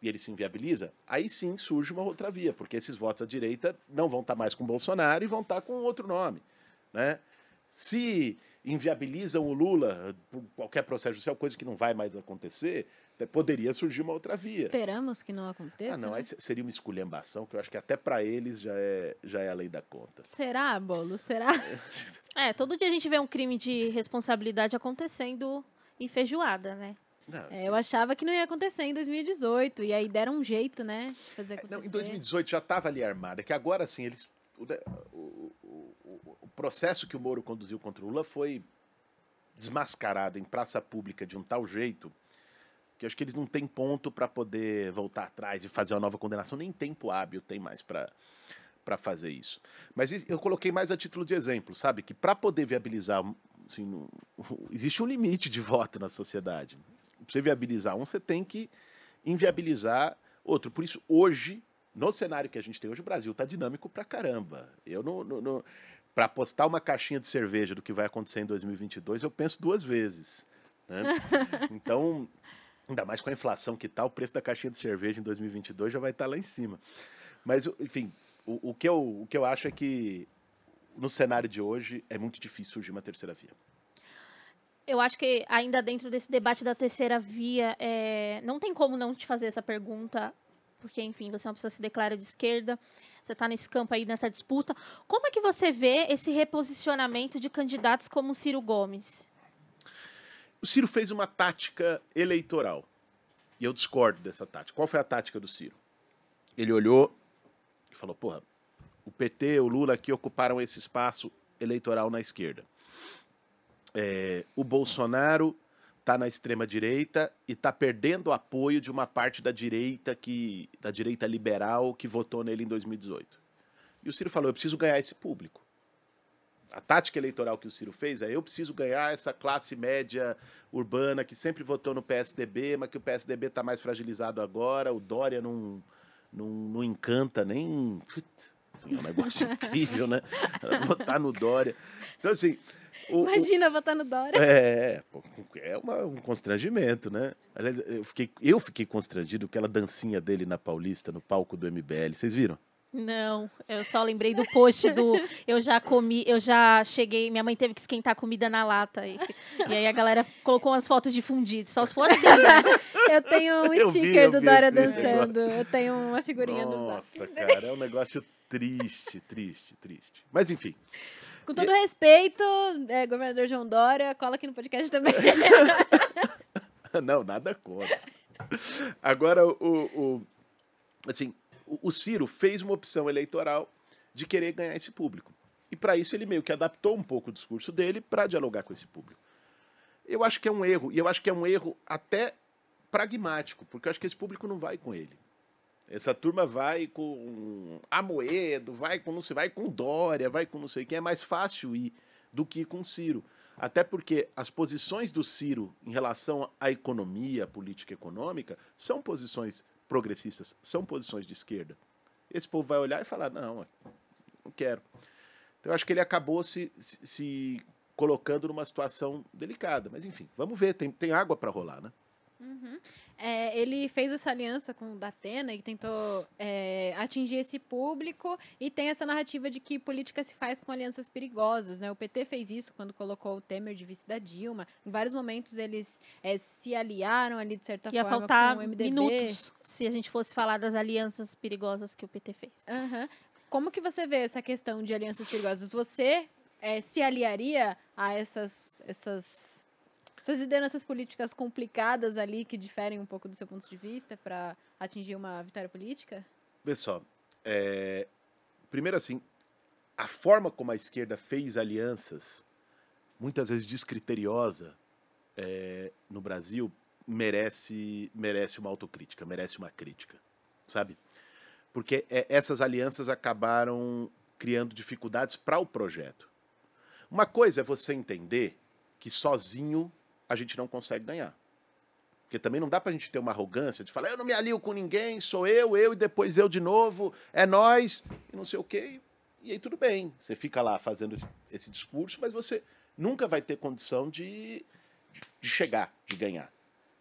e ele se inviabiliza, aí sim surge uma outra via, porque esses votos à direita não vão estar mais com Bolsonaro e vão estar com outro nome. Né? Se inviabilizam o Lula por qualquer processo judicial, coisa que não vai mais acontecer, poderia surgir uma outra via. Esperamos que não aconteça. Ah, não, né? seria uma esculhambação que eu acho que até para eles já é, já é a lei da conta. Será, Bolo? Será? É, todo dia a gente vê um crime de responsabilidade acontecendo em feijoada, né? Não, é, eu achava que não ia acontecer em 2018, e aí deram um jeito, né? De fazer acontecer. Não, em 2018 já estava ali armada, que agora, assim, eles. O, o, o, o processo que o Moro conduziu contra o Lula foi desmascarado em praça pública de um tal jeito que acho que eles não têm ponto para poder voltar atrás e fazer uma nova condenação, nem tempo hábil tem mais para para fazer isso. Mas eu coloquei mais a título de exemplo, sabe? Que para poder viabilizar, assim, no, existe um limite de voto na sociedade. Para você viabilizar um, você tem que inviabilizar outro. Por isso, hoje, no cenário que a gente tem hoje, o Brasil está dinâmico para caramba. Eu não, não, não para apostar uma caixinha de cerveja do que vai acontecer em 2022, eu penso duas vezes. Né? Então, ainda mais com a inflação que tá, o preço da caixinha de cerveja em 2022 já vai estar tá lá em cima. Mas, enfim, o, o, que eu, o que eu acho é que no cenário de hoje é muito difícil surgir uma terceira via. Eu acho que ainda dentro desse debate da terceira via, é, não tem como não te fazer essa pergunta, porque, enfim, você é uma pessoa que se declara de esquerda, você está nesse campo aí, nessa disputa. Como é que você vê esse reposicionamento de candidatos como Ciro Gomes? O Ciro fez uma tática eleitoral. E eu discordo dessa tática. Qual foi a tática do Ciro? Ele olhou e falou: porra, o PT, o Lula aqui ocuparam esse espaço eleitoral na esquerda. É, o Bolsonaro está na extrema direita e está perdendo o apoio de uma parte da direita que da direita liberal que votou nele em 2018. E o Ciro falou: eu preciso ganhar esse público. A tática eleitoral que o Ciro fez é: eu preciso ganhar essa classe média urbana que sempre votou no PSDB, mas que o PSDB está mais fragilizado agora. O Dória não, não, não encanta nem. Assim, é um negócio incrível, né? Votar no Dória. Então, assim. O, Imagina o, votar no Dória. É, é uma, um constrangimento, né? Aliás, eu fiquei, eu fiquei constrangido com aquela dancinha dele na Paulista, no palco do MBL. Vocês viram? Não, eu só lembrei do post do eu já comi, eu já cheguei, minha mãe teve que esquentar comida na lata e, e aí a galera colocou umas fotos de fundido, só se for assim. Né? Eu tenho um eu sticker vi, do Dora dançando, eu tenho uma figurinha Nossa, do Zap. Nossa, cara, é um negócio triste, triste, triste. Mas enfim. Com todo e... respeito, é, governador João Dória, cola aqui no podcast também. Não, nada contra. Agora, o, o assim, o, Ciro fez uma opção eleitoral de querer ganhar esse público. E para isso ele meio que adaptou um pouco o discurso dele para dialogar com esse público. Eu acho que é um erro, e eu acho que é um erro até pragmático, porque eu acho que esse público não vai com ele. Essa turma vai com Amoedo, vai com não sei, vai com Dória, vai com não sei quem. É mais fácil ir do que ir com Ciro. Até porque as posições do Ciro em relação à economia, à política econômica, são posições progressistas, são posições de esquerda. Esse povo vai olhar e falar: não, não quero. Então eu acho que ele acabou se, se, se colocando numa situação delicada. Mas enfim, vamos ver, tem, tem água para rolar, né? Uhum. É, ele fez essa aliança com o Datena e tentou é, atingir esse público e tem essa narrativa de que política se faz com alianças perigosas, né? O PT fez isso quando colocou o Temer de vice da Dilma. Em vários momentos eles é, se aliaram ali de certa Ia forma faltar com o MDB. minutos se a gente fosse falar das alianças perigosas que o PT fez. Uhum. Como que você vê essa questão de alianças perigosas? Você é, se aliaria a essas, essas essas lideranças políticas complicadas ali que diferem um pouco do seu ponto de vista para atingir uma vitória política? Pessoal, é... primeiro assim, a forma como a esquerda fez alianças, muitas vezes descriteriosa, é... no Brasil, merece, merece uma autocrítica, merece uma crítica, sabe? Porque é, essas alianças acabaram criando dificuldades para o projeto. Uma coisa é você entender que sozinho a gente não consegue ganhar. Porque também não dá pra gente ter uma arrogância de falar, eu não me alio com ninguém, sou eu, eu e depois eu de novo, é nós, e não sei o quê. E aí tudo bem, você fica lá fazendo esse, esse discurso, mas você nunca vai ter condição de, de chegar, de ganhar.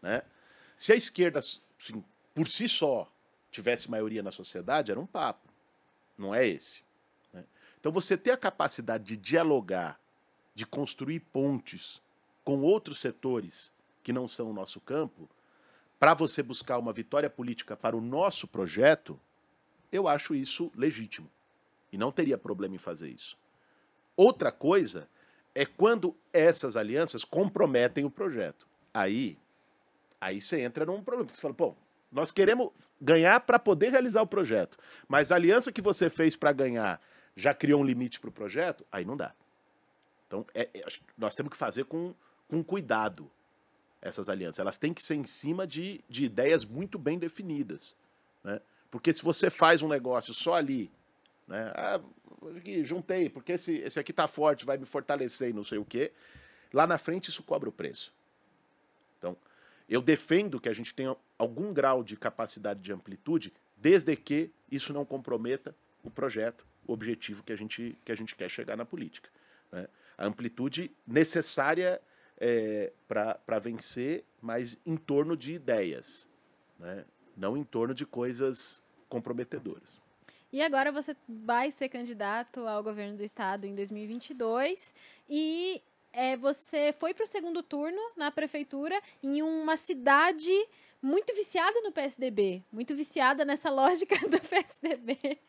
Né? Se a esquerda, assim, por si só, tivesse maioria na sociedade, era um papo. Não é esse. Né? Então você ter a capacidade de dialogar, de construir pontes, com outros setores que não são o nosso campo, para você buscar uma vitória política para o nosso projeto, eu acho isso legítimo. E não teria problema em fazer isso. Outra coisa é quando essas alianças comprometem o projeto. Aí, aí você entra num problema. Você fala, pô, nós queremos ganhar para poder realizar o projeto, mas a aliança que você fez para ganhar já criou um limite para o projeto, aí não dá. Então, é, é, nós temos que fazer com com cuidado essas alianças. Elas têm que ser em cima de, de ideias muito bem definidas. Né? Porque se você faz um negócio só ali, né? Ah, juntei, porque esse, esse aqui tá forte, vai me fortalecer e não sei o quê. Lá na frente isso cobra o preço. Então, eu defendo que a gente tenha algum grau de capacidade de amplitude, desde que isso não comprometa o projeto, o objetivo que a gente, que a gente quer chegar na política. Né? A amplitude necessária é, para vencer, mas em torno de ideias, né? não em torno de coisas comprometedoras. E agora você vai ser candidato ao governo do estado em 2022 e é, você foi para o segundo turno na prefeitura em uma cidade muito viciada no PSDB, muito viciada nessa lógica do PSDB.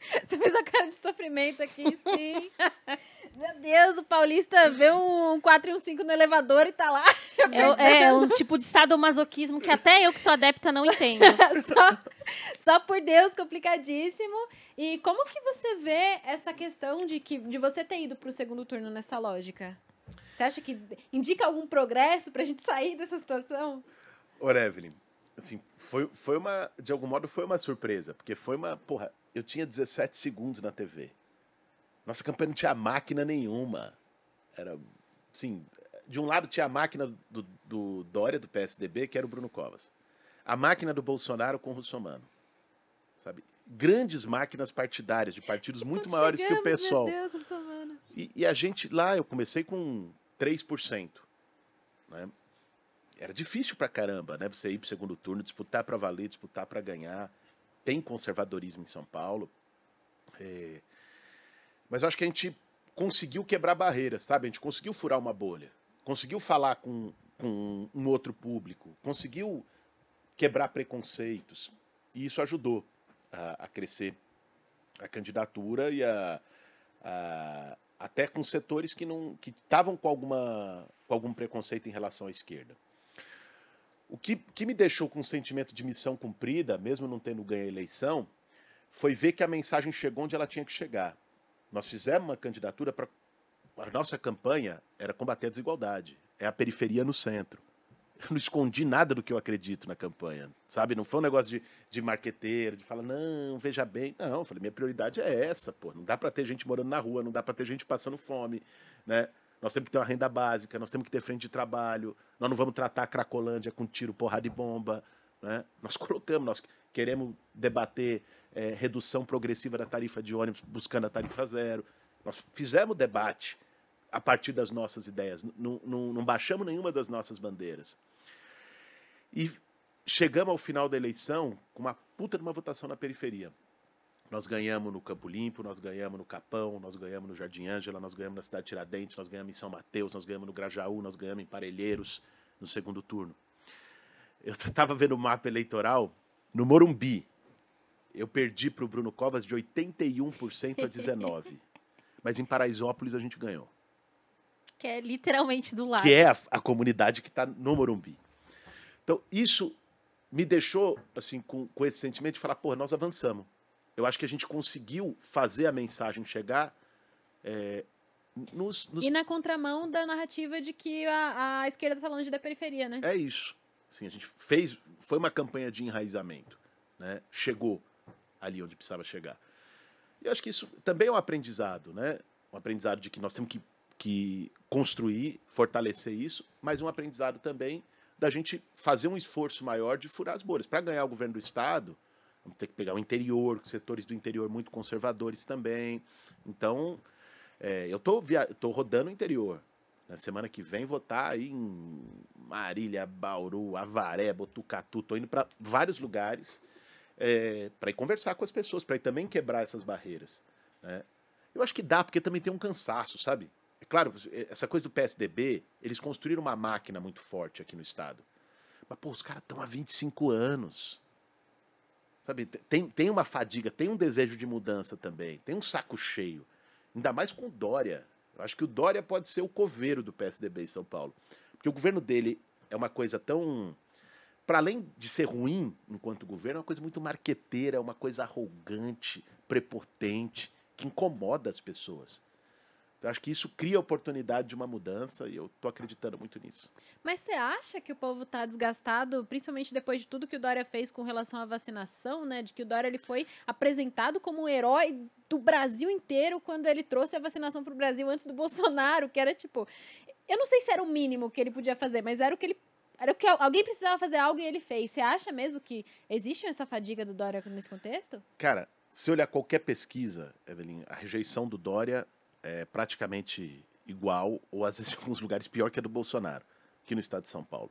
Você fez a cara de sofrimento aqui, sim. Meu Deus, o paulista vê um 4 e um 5 no elevador e tá lá. É, é um tipo de sadomasoquismo que até eu que sou adepta não entendo. só, só por Deus, complicadíssimo. E como que você vê essa questão de, que, de você ter ido pro segundo turno nessa lógica? Você acha que indica algum progresso pra gente sair dessa situação? Ô, Evelyn, assim, foi, foi uma, de algum modo foi uma surpresa, porque foi uma, porra, eu tinha 17 segundos na TV. Nossa campanha não tinha máquina nenhuma. Era, assim, de um lado tinha a máquina do, do Dória, do PSDB, que era o Bruno Covas. A máquina do Bolsonaro com o Russomano. Sabe? Grandes máquinas partidárias, de partidos muito Quando maiores chegamos, que o pessoal. Meu Deus. E, e, a gente lá, eu comecei com 3%. Né? Era difícil pra caramba, né? Você ir pro segundo turno, disputar para valer, disputar para ganhar. Tem conservadorismo em São Paulo. É, mas eu acho que a gente conseguiu quebrar barreiras, sabe? A gente conseguiu furar uma bolha, conseguiu falar com, com um outro público, conseguiu quebrar preconceitos. E isso ajudou a, a crescer a candidatura e a, a, até com setores que não que estavam com alguma com algum preconceito em relação à esquerda. O que, que me deixou com um sentimento de missão cumprida, mesmo não tendo ganho a eleição, foi ver que a mensagem chegou onde ela tinha que chegar. Nós fizemos uma candidatura para. A nossa campanha era combater a desigualdade. É a periferia no centro. Eu não escondi nada do que eu acredito na campanha, sabe? Não foi um negócio de, de marqueteiro, de falar, não, veja bem. Não, eu falei, minha prioridade é essa, pô. Não dá para ter gente morando na rua, não dá para ter gente passando fome, né? Nós temos que ter uma renda básica, nós temos que ter frente de trabalho, nós não vamos tratar a Cracolândia com tiro, porrada e bomba. Né? Nós colocamos, nós queremos debater é, redução progressiva da tarifa de ônibus, buscando a tarifa zero. Nós fizemos debate a partir das nossas ideias, não, não, não baixamos nenhuma das nossas bandeiras. E chegamos ao final da eleição com uma puta de uma votação na periferia. Nós ganhamos no Campo Limpo, nós ganhamos no Capão, nós ganhamos no Jardim Ângela, nós ganhamos na cidade de Tiradentes, nós ganhamos em São Mateus, nós ganhamos no Grajaú, nós ganhamos em Parelheiros no segundo turno. Eu estava vendo o mapa eleitoral no Morumbi. Eu perdi para o Bruno Covas de 81% a 19%. Mas em Paraisópolis a gente ganhou. Que é literalmente do lado. Que é a, a comunidade que está no Morumbi. Então, isso me deixou assim com, com esse sentimento de falar, pô, nós avançamos. Eu acho que a gente conseguiu fazer a mensagem chegar é, nos, nos... E na contramão da narrativa de que a, a esquerda está longe da periferia, né? É isso. Assim, a gente fez, foi uma campanha de enraizamento, né? Chegou ali onde precisava chegar. E eu acho que isso também é um aprendizado, né? Um aprendizado de que nós temos que, que construir, fortalecer isso, mas um aprendizado também da gente fazer um esforço maior de furar as bolhas. Para ganhar o governo do Estado, ter que pegar o interior, setores do interior muito conservadores também. Então, é, eu tô, via... tô rodando o interior. Na semana que vem vou estar tá aí em Marília, Bauru, Avaré, Botucatu. Tô indo para vários lugares é, para ir conversar com as pessoas, para ir também quebrar essas barreiras. Né? Eu acho que dá, porque também tem um cansaço, sabe? É claro, essa coisa do PSDB, eles construíram uma máquina muito forte aqui no Estado. Mas, pô, os caras estão há 25 anos. Sabe, tem, tem uma fadiga, tem um desejo de mudança também, tem um saco cheio. Ainda mais com o Dória. Eu acho que o Dória pode ser o coveiro do PSDB em São Paulo. Porque o governo dele é uma coisa tão. Para além de ser ruim enquanto governo, é uma coisa muito marqueteira, é uma coisa arrogante, prepotente, que incomoda as pessoas. Eu acho que isso cria a oportunidade de uma mudança e eu tô acreditando muito nisso. Mas você acha que o povo tá desgastado, principalmente depois de tudo que o Dória fez com relação à vacinação, né? De que o Dória ele foi apresentado como um herói do Brasil inteiro quando ele trouxe a vacinação para o Brasil antes do Bolsonaro, que era tipo, eu não sei se era o mínimo que ele podia fazer, mas era o que ele era o que alguém precisava fazer algo e ele fez. Você acha mesmo que existe essa fadiga do Dória nesse contexto? Cara, se olhar qualquer pesquisa, Evelyn, a rejeição do Dória é praticamente igual, ou às vezes em alguns lugares pior que a do Bolsonaro, aqui no estado de São Paulo.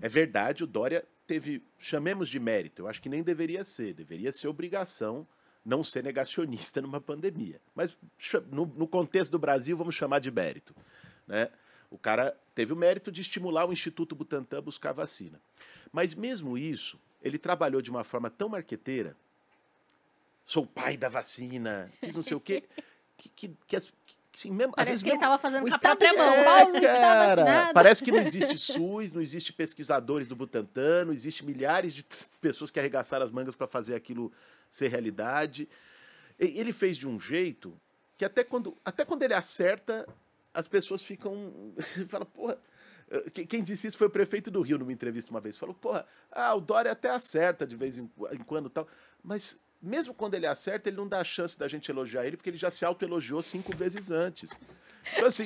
É verdade, o Dória teve, chamemos de mérito, eu acho que nem deveria ser, deveria ser obrigação não ser negacionista numa pandemia. Mas no, no contexto do Brasil, vamos chamar de mérito. Né? O cara teve o mérito de estimular o Instituto Butantan a buscar vacina. Mas mesmo isso, ele trabalhou de uma forma tão marqueteira. Sou pai da vacina, fiz não sei o quê. que, que, que, as, que mesmo, Parece vezes que mesmo, ele estava fazendo com a própria mão. É, Paulo cara, Parece que não existe SUS, não existe pesquisadores do Butantan, não existe milhares de pessoas que arregaçaram as mangas para fazer aquilo ser realidade. Ele fez de um jeito que até quando, até quando ele acerta, as pessoas ficam. Fala, porra. Quem disse isso foi o prefeito do Rio numa entrevista uma vez. Falou, porra, ah, o Dória até acerta de vez em quando tal, mas mesmo quando ele acerta, ele não dá a chance da gente elogiar ele, porque ele já se autoelogiou cinco vezes antes. Então, assim,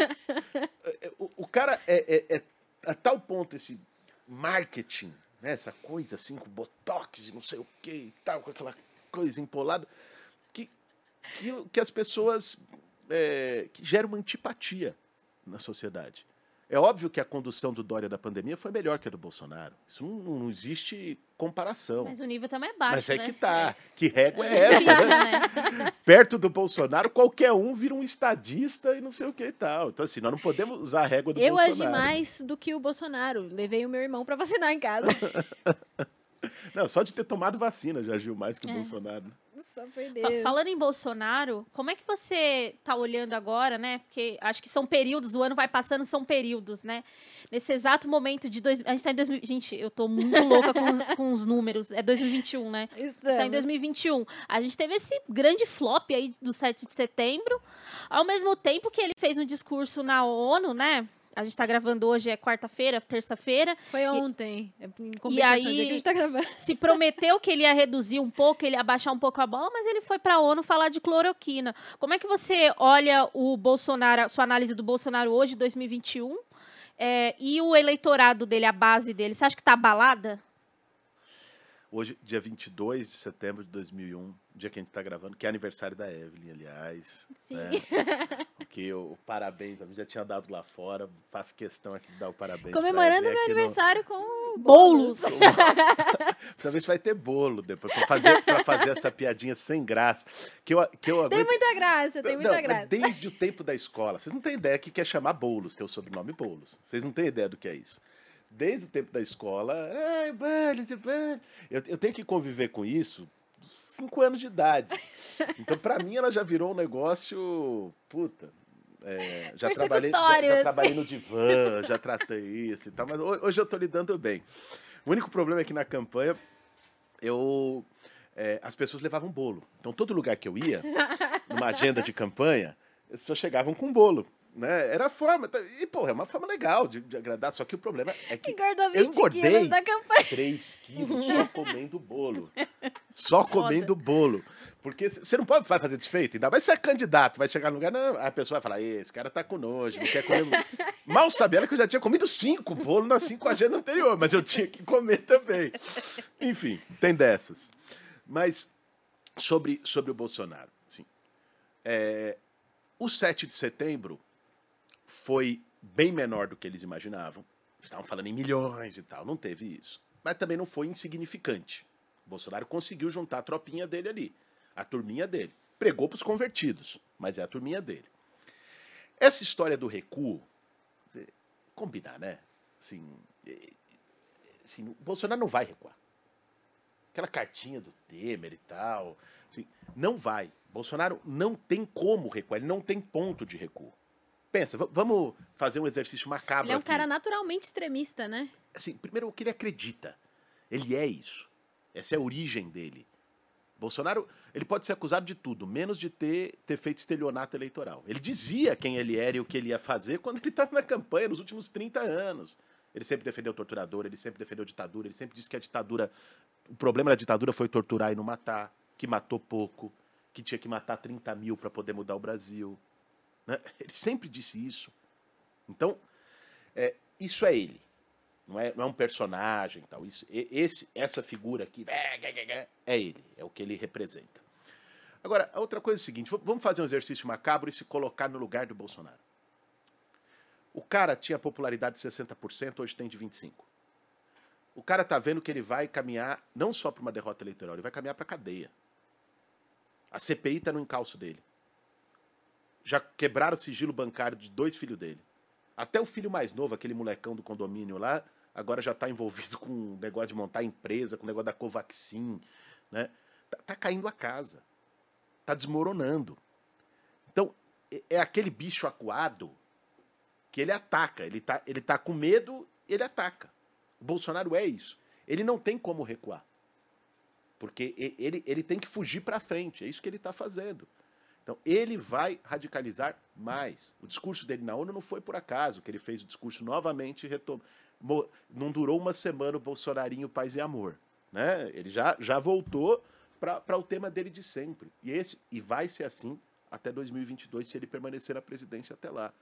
o, o cara é, é, é, a tal ponto esse marketing, né, essa coisa assim, com botox e não sei o que e tal, com aquela coisa empolada, que, que, que as pessoas. É, que gera uma antipatia na sociedade. É óbvio que a condução do Dória da pandemia foi melhor que a do Bolsonaro. Isso não, não existe comparação. Mas o nível também é baixo, Mas é né? que tá. É. Que régua é, é essa, né? Perto do Bolsonaro, qualquer um vira um estadista e não sei o que e tal. Então, assim, nós não podemos usar a régua do Eu Bolsonaro. Eu agi mais do que o Bolsonaro. Levei o meu irmão para vacinar em casa. não, só de ter tomado vacina já agiu mais que o é. Bolsonaro. Só foi Deus. Falando em Bolsonaro, como é que você tá olhando agora, né? Porque acho que são períodos, o ano vai passando, são períodos, né? Nesse exato momento de. Dois, a gente tá em 2000. Gente, eu tô muito louca com os, com os números. É 2021, né? A gente tá em Estamos. 2021. A gente teve esse grande flop aí do 7 de setembro. Ao mesmo tempo que ele fez um discurso na ONU, né? A gente tá gravando hoje, é quarta-feira, terça-feira. Foi ontem. É em E a aí gente tá gravando. se prometeu que ele ia reduzir um pouco, ele ia baixar um pouco a bola, mas ele foi para a ONU falar de cloroquina. Como é que você olha o Bolsonaro, a sua análise do Bolsonaro hoje, 2021, é, e o eleitorado dele, a base dele? Você acha que tá abalada? Hoje, dia 22 de setembro de 2001, dia que a gente está gravando, que é aniversário da Evelyn, aliás. Sim. né? Porque o, parabéns, a gente já tinha dado lá fora, faço questão aqui de dar o parabéns. Comemorando meu aqui no- aniversário com o Boulos. Precisa ver se vai ter bolo depois, pra fazer, pra fazer essa piadinha sem graça. Que eu, que eu Tem aguento- muita graça, tem Não, muita mas graça. Desde o tempo da escola. Vocês não têm ideia que quer chamar Boulos, ter o sobrenome Boulos. Vocês não têm ideia do que é isso. Desde o tempo da escola, "Ai, Boulos." eu, eu tenho que conviver com isso cinco anos de idade. Então, pra mim, ela já virou um negócio. Puta. É, já, trabalhei, já, já trabalhei no divã, já tratei isso e tal, mas ho- hoje eu tô lidando bem. O único problema é que na campanha eu é, as pessoas levavam bolo. Então todo lugar que eu ia, numa agenda de campanha, as pessoas chegavam com bolo. Né? Era a forma. E, pô, é uma forma legal de, de agradar. Só que o problema é que Engordou eu 20 engordei. quilos da campanha. 3 quilos só comendo bolo. Só comendo bolo. Porque você não pode fazer desfeito, ainda mais se é candidato, vai chegar no lugar, não, a pessoa vai falar, "Ê, esse cara tá com nojo, não quer comer. Mal sabendo que eu já tinha comido cinco bolos cinco agendas anterior, mas eu tinha que comer também. Enfim, tem dessas. Mas sobre, sobre o Bolsonaro, assim, é, o 7 de setembro foi bem menor do que eles imaginavam. Estavam falando em milhões e tal, não teve isso. Mas também não foi insignificante. Bolsonaro conseguiu juntar a tropinha dele ali, a turminha dele. Pregou para os convertidos, mas é a turminha dele. Essa história do recuo, combinar, né? Assim, eh, assim, Bolsonaro não vai recuar. Aquela cartinha do Temer e tal, assim, não vai. Bolsonaro não tem como recuar, ele não tem ponto de recuo. Pensa, va- vamos fazer um exercício macabro Ele é um aqui. cara naturalmente extremista, né? Assim, primeiro, o que ele acredita. Ele é isso. Essa é a origem dele. Bolsonaro, ele pode ser acusado de tudo, menos de ter, ter feito estelionato eleitoral. Ele dizia quem ele era e o que ele ia fazer quando ele estava na campanha, nos últimos 30 anos. Ele sempre defendeu o torturador, ele sempre defendeu a ditadura, ele sempre disse que a ditadura. O problema da ditadura foi torturar e não matar, que matou pouco, que tinha que matar 30 mil para poder mudar o Brasil. Né? Ele sempre disse isso. Então, é, isso é ele. Não é, não é um personagem tal. Isso, esse, essa figura aqui é ele, é o que ele representa. Agora, a outra coisa é o seguinte: vamos fazer um exercício macabro e se colocar no lugar do Bolsonaro. O cara tinha popularidade de 60%, hoje tem de 25%. O cara tá vendo que ele vai caminhar não só para uma derrota eleitoral, ele vai caminhar para cadeia. A CPI tá no encalço dele. Já quebraram o sigilo bancário de dois filhos dele. Até o filho mais novo, aquele molecão do condomínio lá, agora já está envolvido com o negócio de montar empresa, com o negócio da Covaxin, né? Tá, tá caindo a casa. Tá desmoronando. Então, é- é aquele bicho acuado que ele ataca. Ele tá, ele tá com medo, ele ataca. O Bolsonaro é isso. Ele não tem como recuar. Porque ele, ele tem que fugir para frente. É isso que ele está fazendo. Então, ele vai radicalizar mais. O discurso dele na ONU não foi por acaso, que ele fez o discurso novamente retom... mo- Não durou uma semana o Bolsonarinho Paz e Amor. Né? Ele já, já voltou para o tema dele de sempre. E, esse, e vai ser assim até 2022, se ele permanecer na presidência até lá.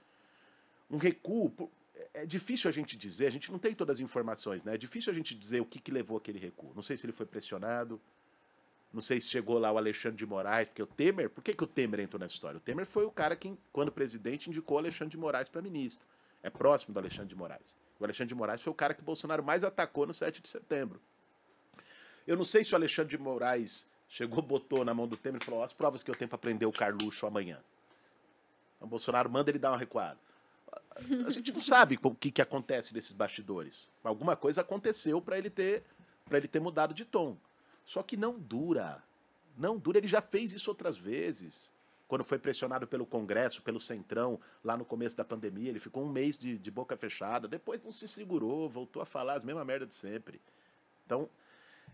Um recuo. por- É difícil a gente dizer, a gente não tem todas as informações, né? É difícil a gente dizer o que, que levou aquele recuo. Não sei se ele foi pressionado, não sei se chegou lá o Alexandre de Moraes, porque o Temer. Por que, que o Temer entrou nessa história? O Temer foi o cara que, quando presidente, indicou o Alexandre de Moraes para ministro. É próximo do Alexandre de Moraes. O Alexandre de Moraes foi o cara que o Bolsonaro mais atacou no 7 de setembro. Eu não sei se o Alexandre de Moraes chegou, botou na mão do Temer e falou: "Ó, as provas que eu tenho para prender o Carluxo amanhã. O Bolsonaro manda ele dar uma recuada. A gente não sabe o que, que acontece nesses bastidores. Alguma coisa aconteceu para ele ter para ele ter mudado de tom. Só que não dura. Não, dura, ele já fez isso outras vezes. Quando foi pressionado pelo Congresso, pelo Centrão, lá no começo da pandemia, ele ficou um mês de, de boca fechada, depois não se segurou, voltou a falar as mesmas merda de sempre. Então,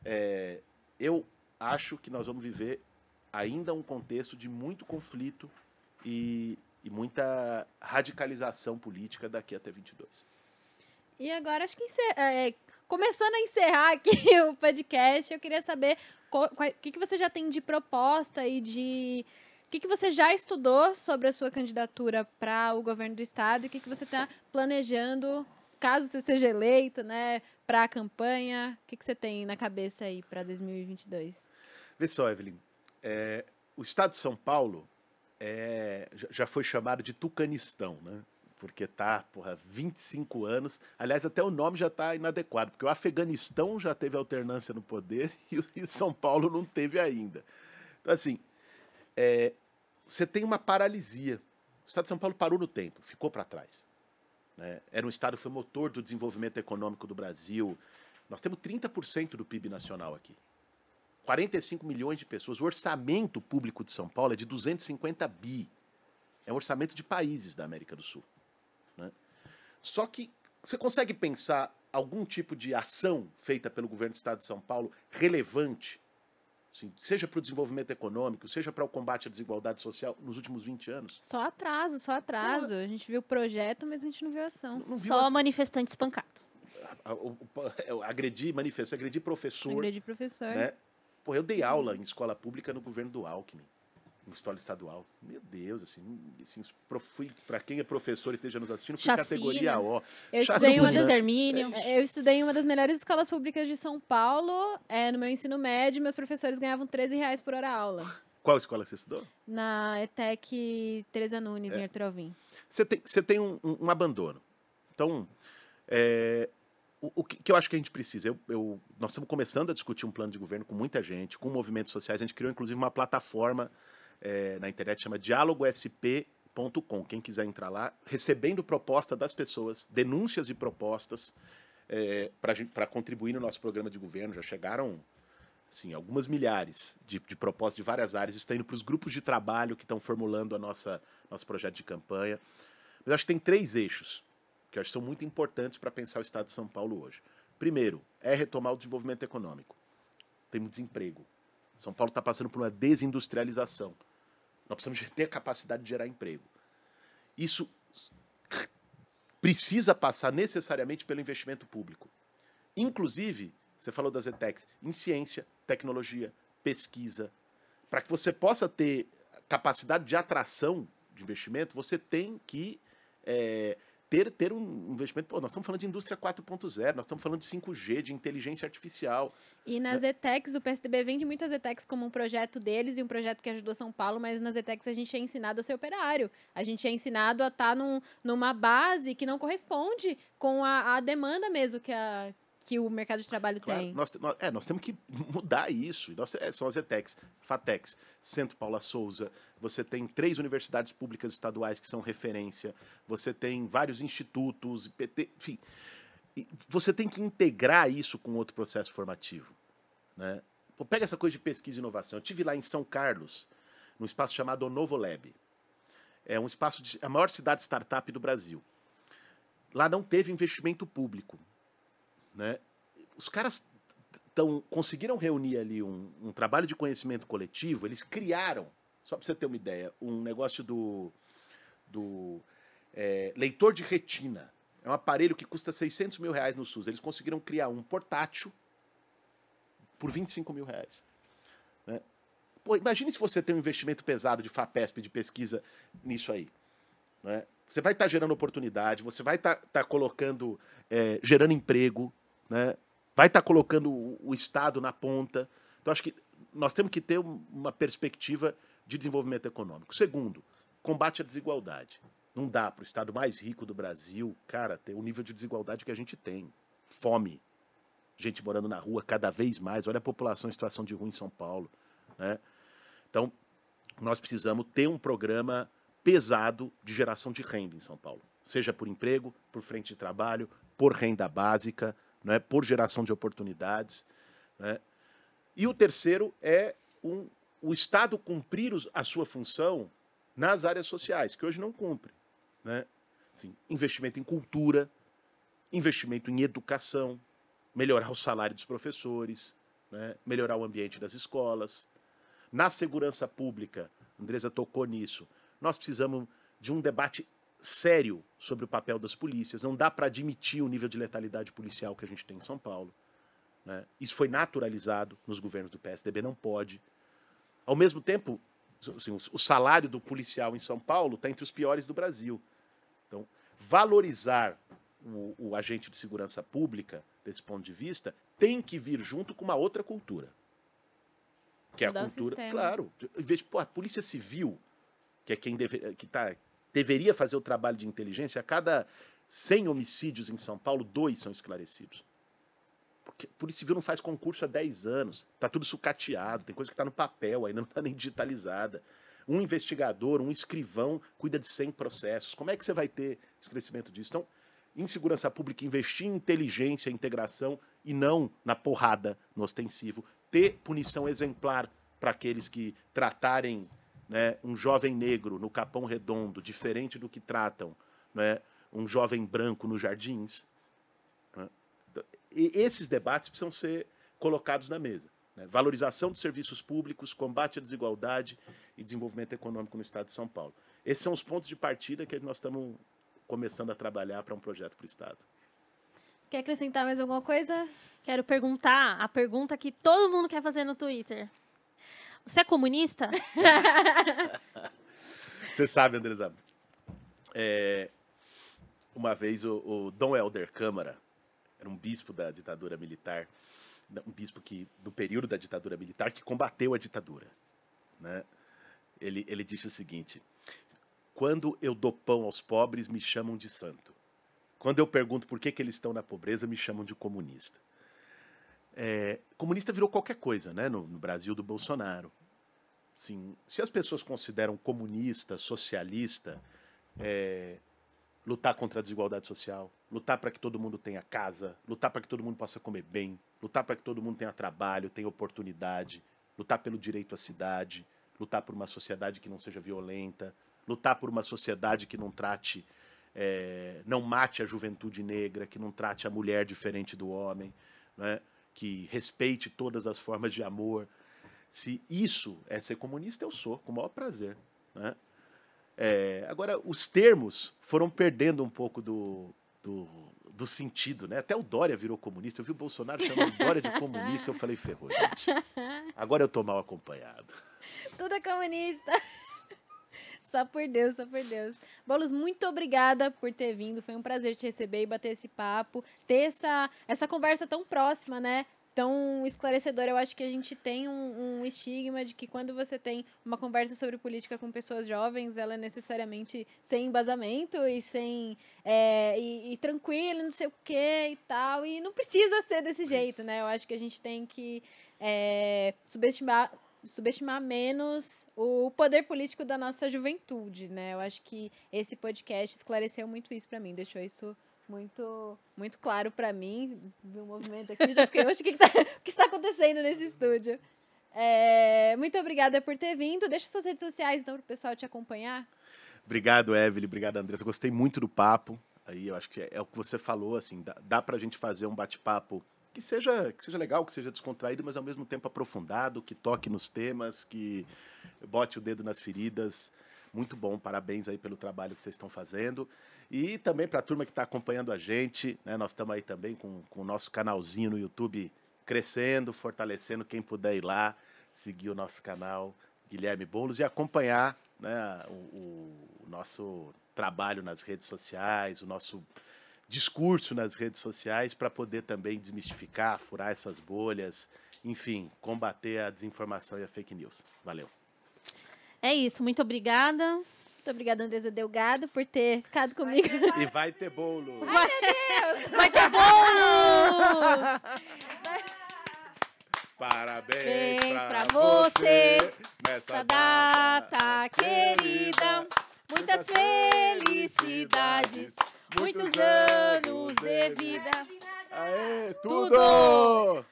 é, eu acho que nós vamos viver ainda um contexto de muito conflito e, e muita radicalização política daqui até 22. E agora, acho que é, começando a encerrar aqui o podcast, eu queria saber o que, que você já tem de proposta e de. O que, que você já estudou sobre a sua candidatura para o governo do estado e o que, que você está planejando, caso você seja eleito, né, para a campanha? O que, que você tem na cabeça aí para 2022? Vê só, Evelyn. É, o estado de São Paulo é, já foi chamado de Tucanistão, né? Porque tá, porra, 25 anos. Aliás, até o nome já está inadequado, porque o Afeganistão já teve alternância no poder e São Paulo não teve ainda. Então, assim, é, você tem uma paralisia. O Estado de São Paulo parou no tempo, ficou para trás. Né? Era um Estado que foi motor do desenvolvimento econômico do Brasil. Nós temos 30% do PIB nacional aqui. 45 milhões de pessoas. O orçamento público de São Paulo é de 250 bi. É um orçamento de países da América do Sul. Só que você consegue pensar algum tipo de ação feita pelo governo do Estado de São Paulo relevante, assim, seja para o desenvolvimento econômico, seja para o combate à desigualdade social nos últimos 20 anos? Só atraso, só atraso. A gente viu o projeto, mas a gente não viu ação. Não, não viu só ação. manifestante espancado. Agredir manifestante, agredir professor. Agredir professor. Né? Pô, eu dei aula em escola pública no governo do Alckmin escola estadual. Meu Deus, assim, assim fui para quem é professor e esteja nos assistindo, fui Chacina. categoria O. Eu estudei, uma das, é, eu estudei em uma das melhores escolas públicas de São Paulo, é, no meu ensino médio, meus professores ganhavam 13 reais por hora aula. Qual escola você estudou? Na ETEC Teresa Nunes, é. em Arthur Alvim. Você tem, você tem um, um, um abandono. Então, é, o, o, que eu acho que a gente precisa? Eu, eu, nós estamos começando a discutir um plano de governo com muita gente, com movimentos sociais. A gente criou, inclusive, uma plataforma é, na internet, chama diálogosp.com. Quem quiser entrar lá, recebendo proposta das pessoas, denúncias e propostas é, para contribuir no nosso programa de governo. Já chegaram assim, algumas milhares de, de propostas de várias áreas, está indo para os grupos de trabalho que estão formulando a nossa nosso projeto de campanha. Mas acho que tem três eixos que acho que são muito importantes para pensar o Estado de São Paulo hoje. Primeiro, é retomar o desenvolvimento econômico. Tem muito desemprego. São Paulo está passando por uma desindustrialização. Nós precisamos ter capacidade de gerar emprego. Isso precisa passar necessariamente pelo investimento público. Inclusive, você falou das ETECs, em ciência, tecnologia, pesquisa. Para que você possa ter capacidade de atração de investimento, você tem que é, ter, ter um investimento. Pô, nós estamos falando de indústria 4.0, nós estamos falando de 5G, de inteligência artificial. E nas né? ETECs, o PSDB vende muitas ETECs como um projeto deles e um projeto que ajudou São Paulo, mas nas ETECs a gente é ensinado a ser operário. A gente é ensinado a estar tá num, numa base que não corresponde com a, a demanda mesmo que a, que o mercado de trabalho claro, tem. Nós, nós, é, nós temos que mudar isso. Nós, é, são as ETECs, FATEX, Centro Paula Souza. Você tem três universidades públicas estaduais que são referência. Você tem vários institutos, PT, enfim. Você tem que integrar isso com outro processo formativo. Né? Pô, pega essa coisa de pesquisa e inovação. Eu tive lá em São Carlos, num espaço chamado Novo Lab. É um espaço de a maior cidade startup do Brasil. Lá não teve investimento público né? Os caras tão, conseguiram reunir ali um, um trabalho de conhecimento coletivo, eles criaram, só para você ter uma ideia, um negócio do, do é, leitor de retina. É um aparelho que custa 600 mil reais no SUS. Eles conseguiram criar um portátil por 25 mil reais. Né? Pô, imagine se você tem um investimento pesado de FAPESP, de pesquisa nisso aí. Né? Você vai estar tá gerando oportunidade, você vai estar tá, tá colocando, é, gerando emprego, né? vai estar tá colocando o, Estado na ponta. Então, acho que nós temos que ter uma perspectiva de desenvolvimento econômico. Segundo, combate à desigualdade. Não dá para o estado mais rico do Brasil, cara, ter o nível de desigualdade que a gente tem. Fome. Gente morando na rua cada vez mais. Olha a população em situação de rua em São Paulo. Né? Então, nós precisamos ter um programa pesado de geração de renda em São Paulo. Seja por emprego, por frente de trabalho, por renda básica, né, por geração de oportunidades. Né? E o terceiro é um o Estado cumprir a sua função nas áreas sociais, que hoje não cumpre. Né? Assim, investimento em cultura, investimento em educação, melhorar o salário dos professores, né? melhorar o ambiente das escolas. Na segurança pública, Andresa tocou nisso, nós precisamos de um debate sério sobre o papel das polícias. Não dá para admitir o nível de letalidade policial que a gente tem em São Paulo. né? Isso foi naturalizado nos governos do PSDB, não pode. Ao mesmo tempo, assim, o salário do policial em São Paulo está entre os piores do Brasil. Então, valorizar o, o agente de segurança pública, desse ponto de vista, tem que vir junto com uma outra cultura. Que é a Mudar cultura. Claro. Em vez de, pô, a Polícia Civil, que é quem deve, que tá, deveria fazer o trabalho de inteligência, a cada 100 homicídios em São Paulo, dois são esclarecidos. Porque a Polícia Civil não faz concurso há 10 anos. Está tudo sucateado, tem coisa que está no papel, ainda não está nem digitalizada. Um investigador, um escrivão, cuida de 100 processos. Como é que você vai ter esclarecimento disso? Então, em segurança pública, investir em inteligência, integração e não na porrada, no ostensivo. Ter punição exemplar para aqueles que tratarem né, um jovem negro no Capão Redondo, diferente do que tratam né, um jovem branco nos jardins. né. E esses debates precisam ser colocados na mesa. né. Valorização dos serviços públicos, combate à desigualdade e desenvolvimento econômico no Estado de São Paulo. Esses são os pontos de partida que nós estamos começando a trabalhar para um projeto para o Estado. Quer acrescentar mais alguma coisa? Quero perguntar a pergunta que todo mundo quer fazer no Twitter. Você é comunista? Você sabe, Andresa, é, uma vez o, o Dom Helder Câmara, era um bispo da ditadura militar, um bispo que do período da ditadura militar que combateu a ditadura, né? Ele, ele disse o seguinte: quando eu dou pão aos pobres, me chamam de santo. Quando eu pergunto por que, que eles estão na pobreza, me chamam de comunista. É, comunista virou qualquer coisa, né? No, no Brasil do Bolsonaro. Sim, se as pessoas consideram comunista, socialista, é, lutar contra a desigualdade social, lutar para que todo mundo tenha casa, lutar para que todo mundo possa comer bem, lutar para que todo mundo tenha trabalho, tenha oportunidade, lutar pelo direito à cidade, lutar por uma sociedade que não seja violenta, lutar por uma sociedade que não trate, é, não mate a juventude negra, que não trate a mulher diferente do homem, né? Que respeite todas as formas de amor. Se isso é ser comunista, eu sou, com o maior prazer. Né? É, agora, os termos foram perdendo um pouco do, do, do sentido, né? Até o Dória virou comunista. Eu vi o Bolsonaro chamando o Dória de comunista, eu falei, ferrou, gente. Agora eu tô mal acompanhado. Tudo é comunista. Só por Deus, só por Deus. Bolos, muito obrigada por ter vindo. Foi um prazer te receber e bater esse papo. Ter essa, essa conversa tão próxima, né? Tão esclarecedora. Eu acho que a gente tem um, um estigma de que quando você tem uma conversa sobre política com pessoas jovens, ela é necessariamente sem embasamento e sem. É, e, e tranquila, não sei o que e tal. E não precisa ser desse jeito, né? Eu acho que a gente tem que é, subestimar subestimar menos o poder político da nossa juventude, né? Eu acho que esse podcast esclareceu muito isso para mim, deixou isso muito muito claro para mim. Vi um movimento aqui, já fiquei, o que, tá, o que está acontecendo nesse estúdio? É, muito obrigada por ter vindo. Deixa suas redes sociais, então, para o pessoal te acompanhar. Obrigado, Evelyn. Obrigado, Andressa. Gostei muito do papo. Aí eu acho que é, é o que você falou, assim, dá, dá pra gente fazer um bate-papo que seja, que seja legal, que seja descontraído, mas ao mesmo tempo aprofundado, que toque nos temas, que bote o dedo nas feridas. Muito bom, parabéns aí pelo trabalho que vocês estão fazendo. E também para a turma que está acompanhando a gente, né, nós estamos aí também com, com o nosso canalzinho no YouTube crescendo, fortalecendo. Quem puder ir lá, seguir o nosso canal Guilherme Boulos e acompanhar né, o, o nosso trabalho nas redes sociais, o nosso discurso nas redes sociais para poder também desmistificar, furar essas bolhas, enfim, combater a desinformação e a fake news. Valeu. É isso, muito obrigada. Muito obrigada, Andresa Delgado, por ter ficado comigo. E vai ter bolo. Vai, vai ter bolo! Parabéns Parabéns pra, pra você você nessa Essa data querida, muitas felicidades, muitos anos de vida. Aê, tudo!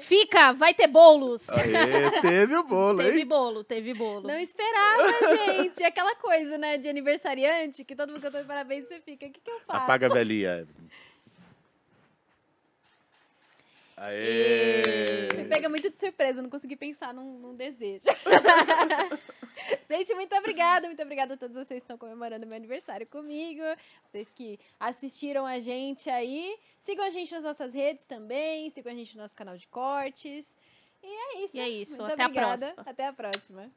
Fica, vai ter bolos. Aê, teve o bolo, Teve hein? bolo, teve bolo. Não esperava, gente. É aquela coisa, né, de aniversariante, que todo mundo cantando parabéns e você fica, o que, que eu faço? Apaga a velhinha. Aê! Me pega muito de surpresa, não consegui pensar num, num desejo. Gente, muito obrigada, muito obrigada a todos vocês que estão comemorando meu aniversário comigo, vocês que assistiram a gente aí. Sigam a gente nas nossas redes também, sigam a gente no nosso canal de cortes. E é isso. E é isso, Muito até a obrigada. próxima. Até a próxima.